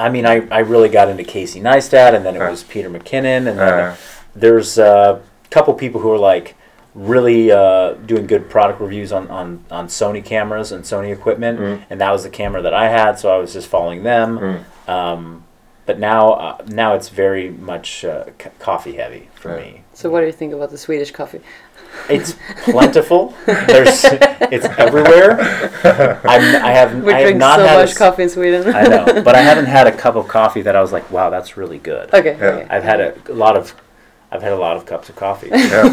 Speaker 2: I mean, I, I really got into Casey Neistat, and then it
Speaker 1: Uh.
Speaker 2: was Peter McKinnon, and then
Speaker 1: Uh,
Speaker 2: there's a couple people who are like really uh, doing good product reviews on, on, on Sony cameras and Sony equipment,
Speaker 1: Mm.
Speaker 2: and that was the camera that I had, so I was just following them.
Speaker 1: mm,
Speaker 2: Um, but now uh, now it's very much uh, c- coffee heavy for
Speaker 1: Yeah.
Speaker 2: me.
Speaker 3: So what do you think about the Swedish coffee?
Speaker 2: It's plentiful. There's it's everywhere. I'm, I have
Speaker 3: We
Speaker 2: I have
Speaker 3: drink
Speaker 2: not
Speaker 3: so
Speaker 2: had a
Speaker 3: much
Speaker 2: s-
Speaker 3: coffee in Sweden.
Speaker 2: I know, but I haven't had a cup of coffee that I was like, wow, that's really good.
Speaker 3: okay.
Speaker 1: Yeah.
Speaker 3: okay.
Speaker 2: I've had a, a lot of, I've had a lot of cups of coffee.
Speaker 1: yeah,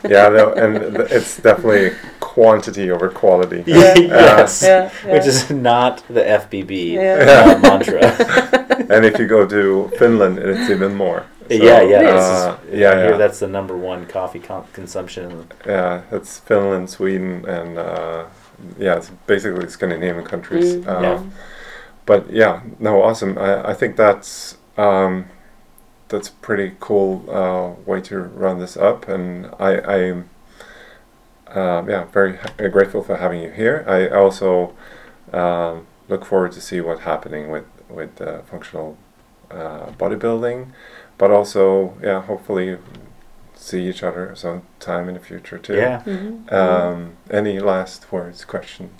Speaker 1: yeah, no, and th- it's definitely quantity over quality.
Speaker 2: yes,
Speaker 3: Yeah, yeah.
Speaker 2: which is not the FBB
Speaker 3: Yeah.
Speaker 2: uh, mantra.
Speaker 1: and if you go to Finland, it's even more. So,
Speaker 2: yeah, yeah,
Speaker 1: uh,
Speaker 2: is,
Speaker 1: yeah,
Speaker 2: I hear
Speaker 1: yeah,
Speaker 2: that's the number one coffee con- consumption.
Speaker 1: yeah. It's Finland, Sweden, and uh, yeah, it's basically Scandinavian countries.
Speaker 3: Mm,
Speaker 1: uh,
Speaker 2: yeah.
Speaker 1: But yeah, no, awesome. I, I think that's um, that's a pretty cool uh, way to run this up, and I, I'm um, yeah very ha- grateful for having you here. I also um, look forward to see what's happening with with uh, functional uh, bodybuilding, but also yeah, hopefully see each other sometime in the future too.
Speaker 2: Yeah,
Speaker 3: Mhm.
Speaker 1: Um, any last words, questions?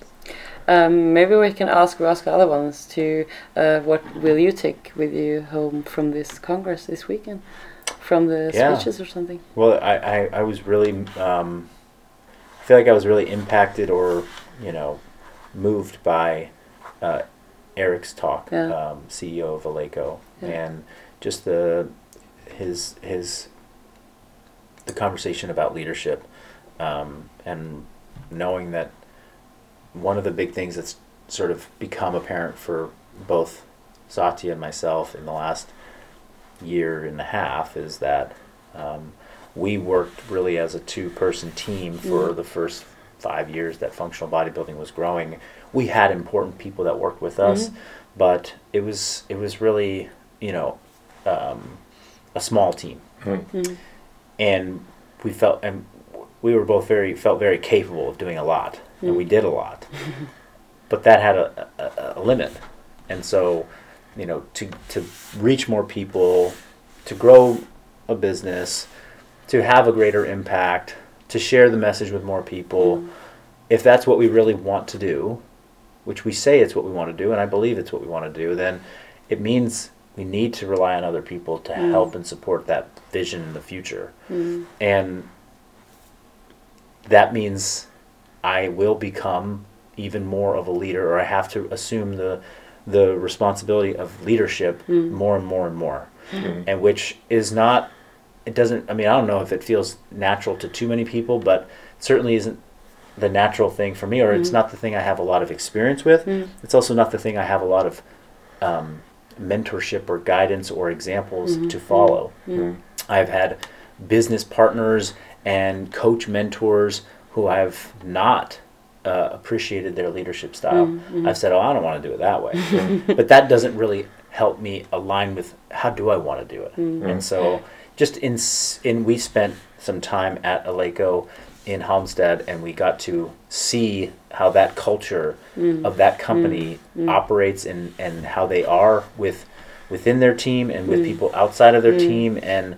Speaker 3: Um, maybe we can ask ask other ones to uh, what will you take with you home from this congress this weekend, from the
Speaker 2: Yeah.
Speaker 3: speeches or something.
Speaker 2: Well, I, I, I was really, um, I feel like I was really impacted or, you know, moved by uh, Eric's talk,
Speaker 3: Yeah.
Speaker 2: um, CEO of Eleiko,
Speaker 3: Yeah.
Speaker 2: and just the his his the conversation about leadership, um, and knowing that one of the big things that's sort of become apparent for both Satya and myself in the last year and a half is that um, we worked really as a two person team for
Speaker 3: Mm.
Speaker 2: the first five years that functional bodybuilding was growing. We had important people that worked with us,
Speaker 3: Mhm.
Speaker 2: but it was it was really you know um, a small team,
Speaker 1: Hmm.
Speaker 3: Mm.
Speaker 2: and we felt and we were both very felt very capable of doing a lot, and we
Speaker 3: Mm.
Speaker 2: did a lot, but that had a, a, a limit, and so you know to to reach more people, to grow a business, to have a greater impact, to share the message with more people,
Speaker 3: Mm.
Speaker 2: if that's what we really want to do, which we say it's what we want to do, and I believe it's what we want to do, then it means we need to rely on other people to
Speaker 3: Mm.
Speaker 2: help and support that vision in the future.
Speaker 3: Mm.
Speaker 2: And that means I will become even more of a leader, or I have to assume the the responsibility of leadership
Speaker 3: Mm.
Speaker 2: more and more and more,
Speaker 1: Mm.
Speaker 2: and which is not. It doesn't. I mean, I don't know if it feels natural to too many people, but it certainly isn't the natural thing for me, or it's
Speaker 3: Mm.
Speaker 2: not the thing I have a lot of experience with.
Speaker 3: Mm.
Speaker 2: It's also not the thing I have a lot of um, mentorship or guidance or examples
Speaker 3: Mhm.
Speaker 2: to follow.
Speaker 3: Mm.
Speaker 2: I've had business partners and coach mentors who I've not uh, appreciated their leadership style.
Speaker 3: Mm, mhm.
Speaker 2: I've said, "Oh, I don't want to do it that way," but that doesn't really help me align with how do I want to do it.
Speaker 3: Mm.
Speaker 2: And so, just in in we spent some time at Eleiko in Halmstad, and we got to see how that culture
Speaker 3: Mm.
Speaker 2: of that company
Speaker 3: Mm.
Speaker 2: operates and and how they are with within their team and with
Speaker 3: Mm.
Speaker 2: people outside of their
Speaker 3: Mm.
Speaker 2: team and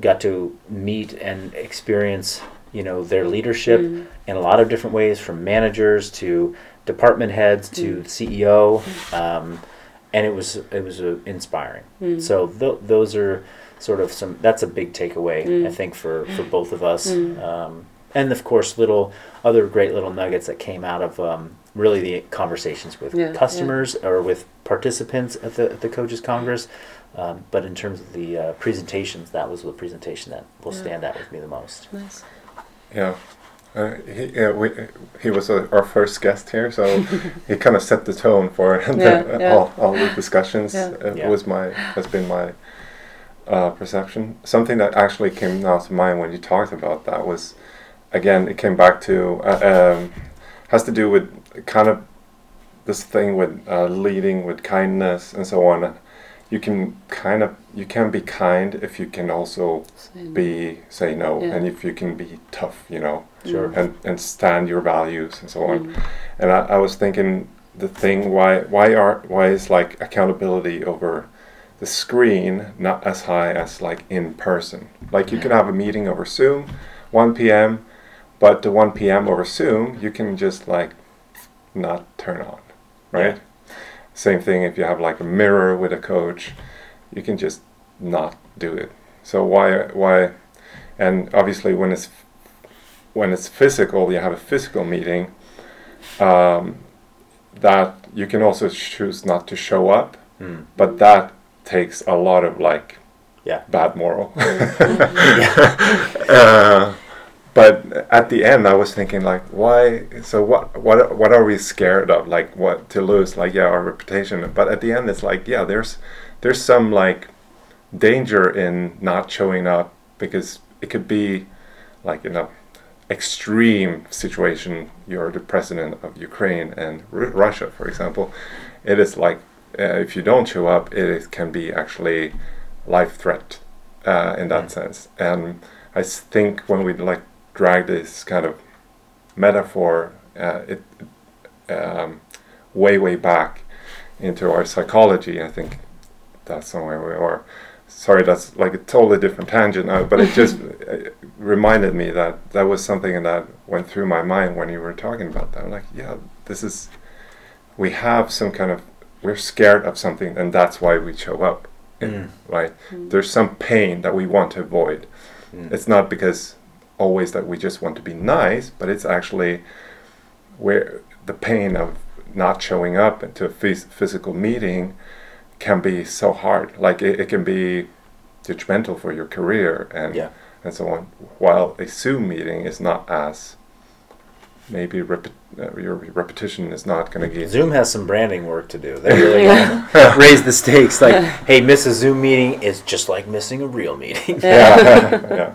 Speaker 2: got to meet and experience you know their leadership
Speaker 3: Mm.
Speaker 2: in a lot of different ways from managers to department heads to
Speaker 3: Mm.
Speaker 2: CEO um, and it was it was uh, inspiring
Speaker 3: Mm.
Speaker 2: so th- those are sort of some that's a big takeaway
Speaker 3: Mm.
Speaker 2: I think for for both of us
Speaker 3: Mm.
Speaker 2: um, and of course little other great little nuggets that came out of um, really the conversations with
Speaker 3: Yeah, yeah.
Speaker 2: customers or with participants at the at the coaches congress um, but in terms of the uh, presentations that was the presentation that will
Speaker 3: Yeah.
Speaker 2: stand out with me the most
Speaker 3: Nice.
Speaker 1: Yeah. Uh, he, yeah, we, he was uh, our first guest here, so he kind of set the tone for the,
Speaker 3: Yeah, yeah.
Speaker 1: all, all the discussions.
Speaker 3: Yeah.
Speaker 1: Uh,
Speaker 2: Yeah.
Speaker 1: Was my has been my uh, perception. Something that actually came now to mind when you talked about that was, again, it came back to uh, um, has to do with kind of this thing with uh, leading with kindness and so on. You can kind of you can be kind if you can also
Speaker 3: Same.
Speaker 1: be say no,
Speaker 3: Yeah.
Speaker 1: and if you can be tough, you know
Speaker 2: sure
Speaker 1: and and stand your values and so on.
Speaker 3: Mm.
Speaker 1: And I, I was thinking the thing why why are why is like accountability over the screen not as high as like in person? Like you can have a meeting over Zoom, 1 p.m., but the 1 p.m. over Zoom you can just like not turn on, right? Same thing if you have like a mirror with a coach, you can just not do it. So why why and obviously when it's when it's physical, you have a physical meeting, um, that you can also choose not to show up,
Speaker 2: Mm.
Speaker 1: but that takes a lot of like
Speaker 2: Yeah.
Speaker 1: bad moral. uh, but at the end, I was thinking like, why? So what? What? What are we scared of? Like what to lose? Like yeah, our reputation. But at the end, it's like yeah, there's there's some like danger in not showing up because it could be like in a extreme situation you're the president of ukraine and R- russia for example it is like uh, if you don't show up it can be actually life threat uh, in that
Speaker 2: Mm.
Speaker 1: sense. And I think when we like drag this kind of metaphor uh, it um, way way back into our psychology i think that's somewhere we are. Sorry that's like a totally different tangent uh, but it just uh, reminded me that that was something that went through my mind when you were talking about that. I'm like yeah this is we have some kind of we're scared of something and that's why we show up
Speaker 2: Mm.
Speaker 1: right
Speaker 3: Mm.
Speaker 1: there's some pain that we want to avoid
Speaker 2: Mm.
Speaker 1: it's not because always that we just want to be nice but it's actually where the pain of not showing up into a phys- physical meeting can be so hard like it, it can be detrimental for your career and
Speaker 2: Yeah.
Speaker 1: and so on while a zoom meeting is not as maybe repe- uh, your repetition is not going to get
Speaker 2: Zoom has some branding work to do. They really gotta raise the stakes. Like, hey, miss a Zoom meeting is just like missing a real meeting.
Speaker 1: yeah yeah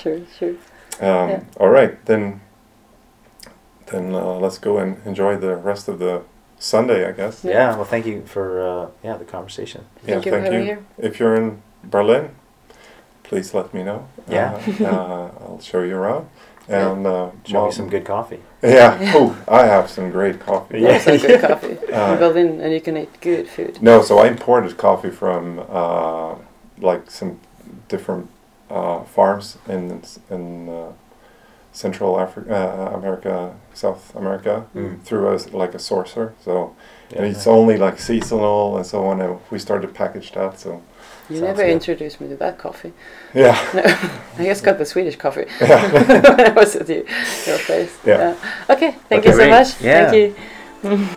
Speaker 3: Sure, sure.
Speaker 1: Um,
Speaker 3: Yeah.
Speaker 1: All right, then. Then uh, let's go and enjoy the rest of the Sunday, I guess.
Speaker 2: yeah. Well, thank you for uh, yeah the conversation.
Speaker 3: Thank you for having me here.
Speaker 1: If you're in Berlin, please let me know.
Speaker 2: Yeah.
Speaker 1: Uh, uh, I'll show you around. And uh,
Speaker 2: Show
Speaker 1: Mom-
Speaker 2: me some good coffee.
Speaker 1: Yeah. Oh, I have some great coffee.
Speaker 2: Yeah.
Speaker 3: some good coffee.
Speaker 1: Uh,
Speaker 3: in Berlin, and you can eat good food.
Speaker 1: No, so I imported coffee from uh, like some different uh, farms in in uh, Central Africa, uh, America, South America,
Speaker 2: Mm.
Speaker 1: through a, like a sourcer. So and it's only like seasonal and so on. And we started to package that. So
Speaker 3: You
Speaker 2: Sounds
Speaker 3: never
Speaker 2: good.
Speaker 3: introduced me to that coffee.
Speaker 1: yeah,
Speaker 3: I just got the Swedish coffee.
Speaker 1: Yeah.
Speaker 3: when I was at you, your place.
Speaker 1: Yeah.
Speaker 3: Okay, thank
Speaker 1: Okay,
Speaker 3: you so
Speaker 2: great.
Speaker 3: much.
Speaker 2: Yeah.
Speaker 4: Thank you.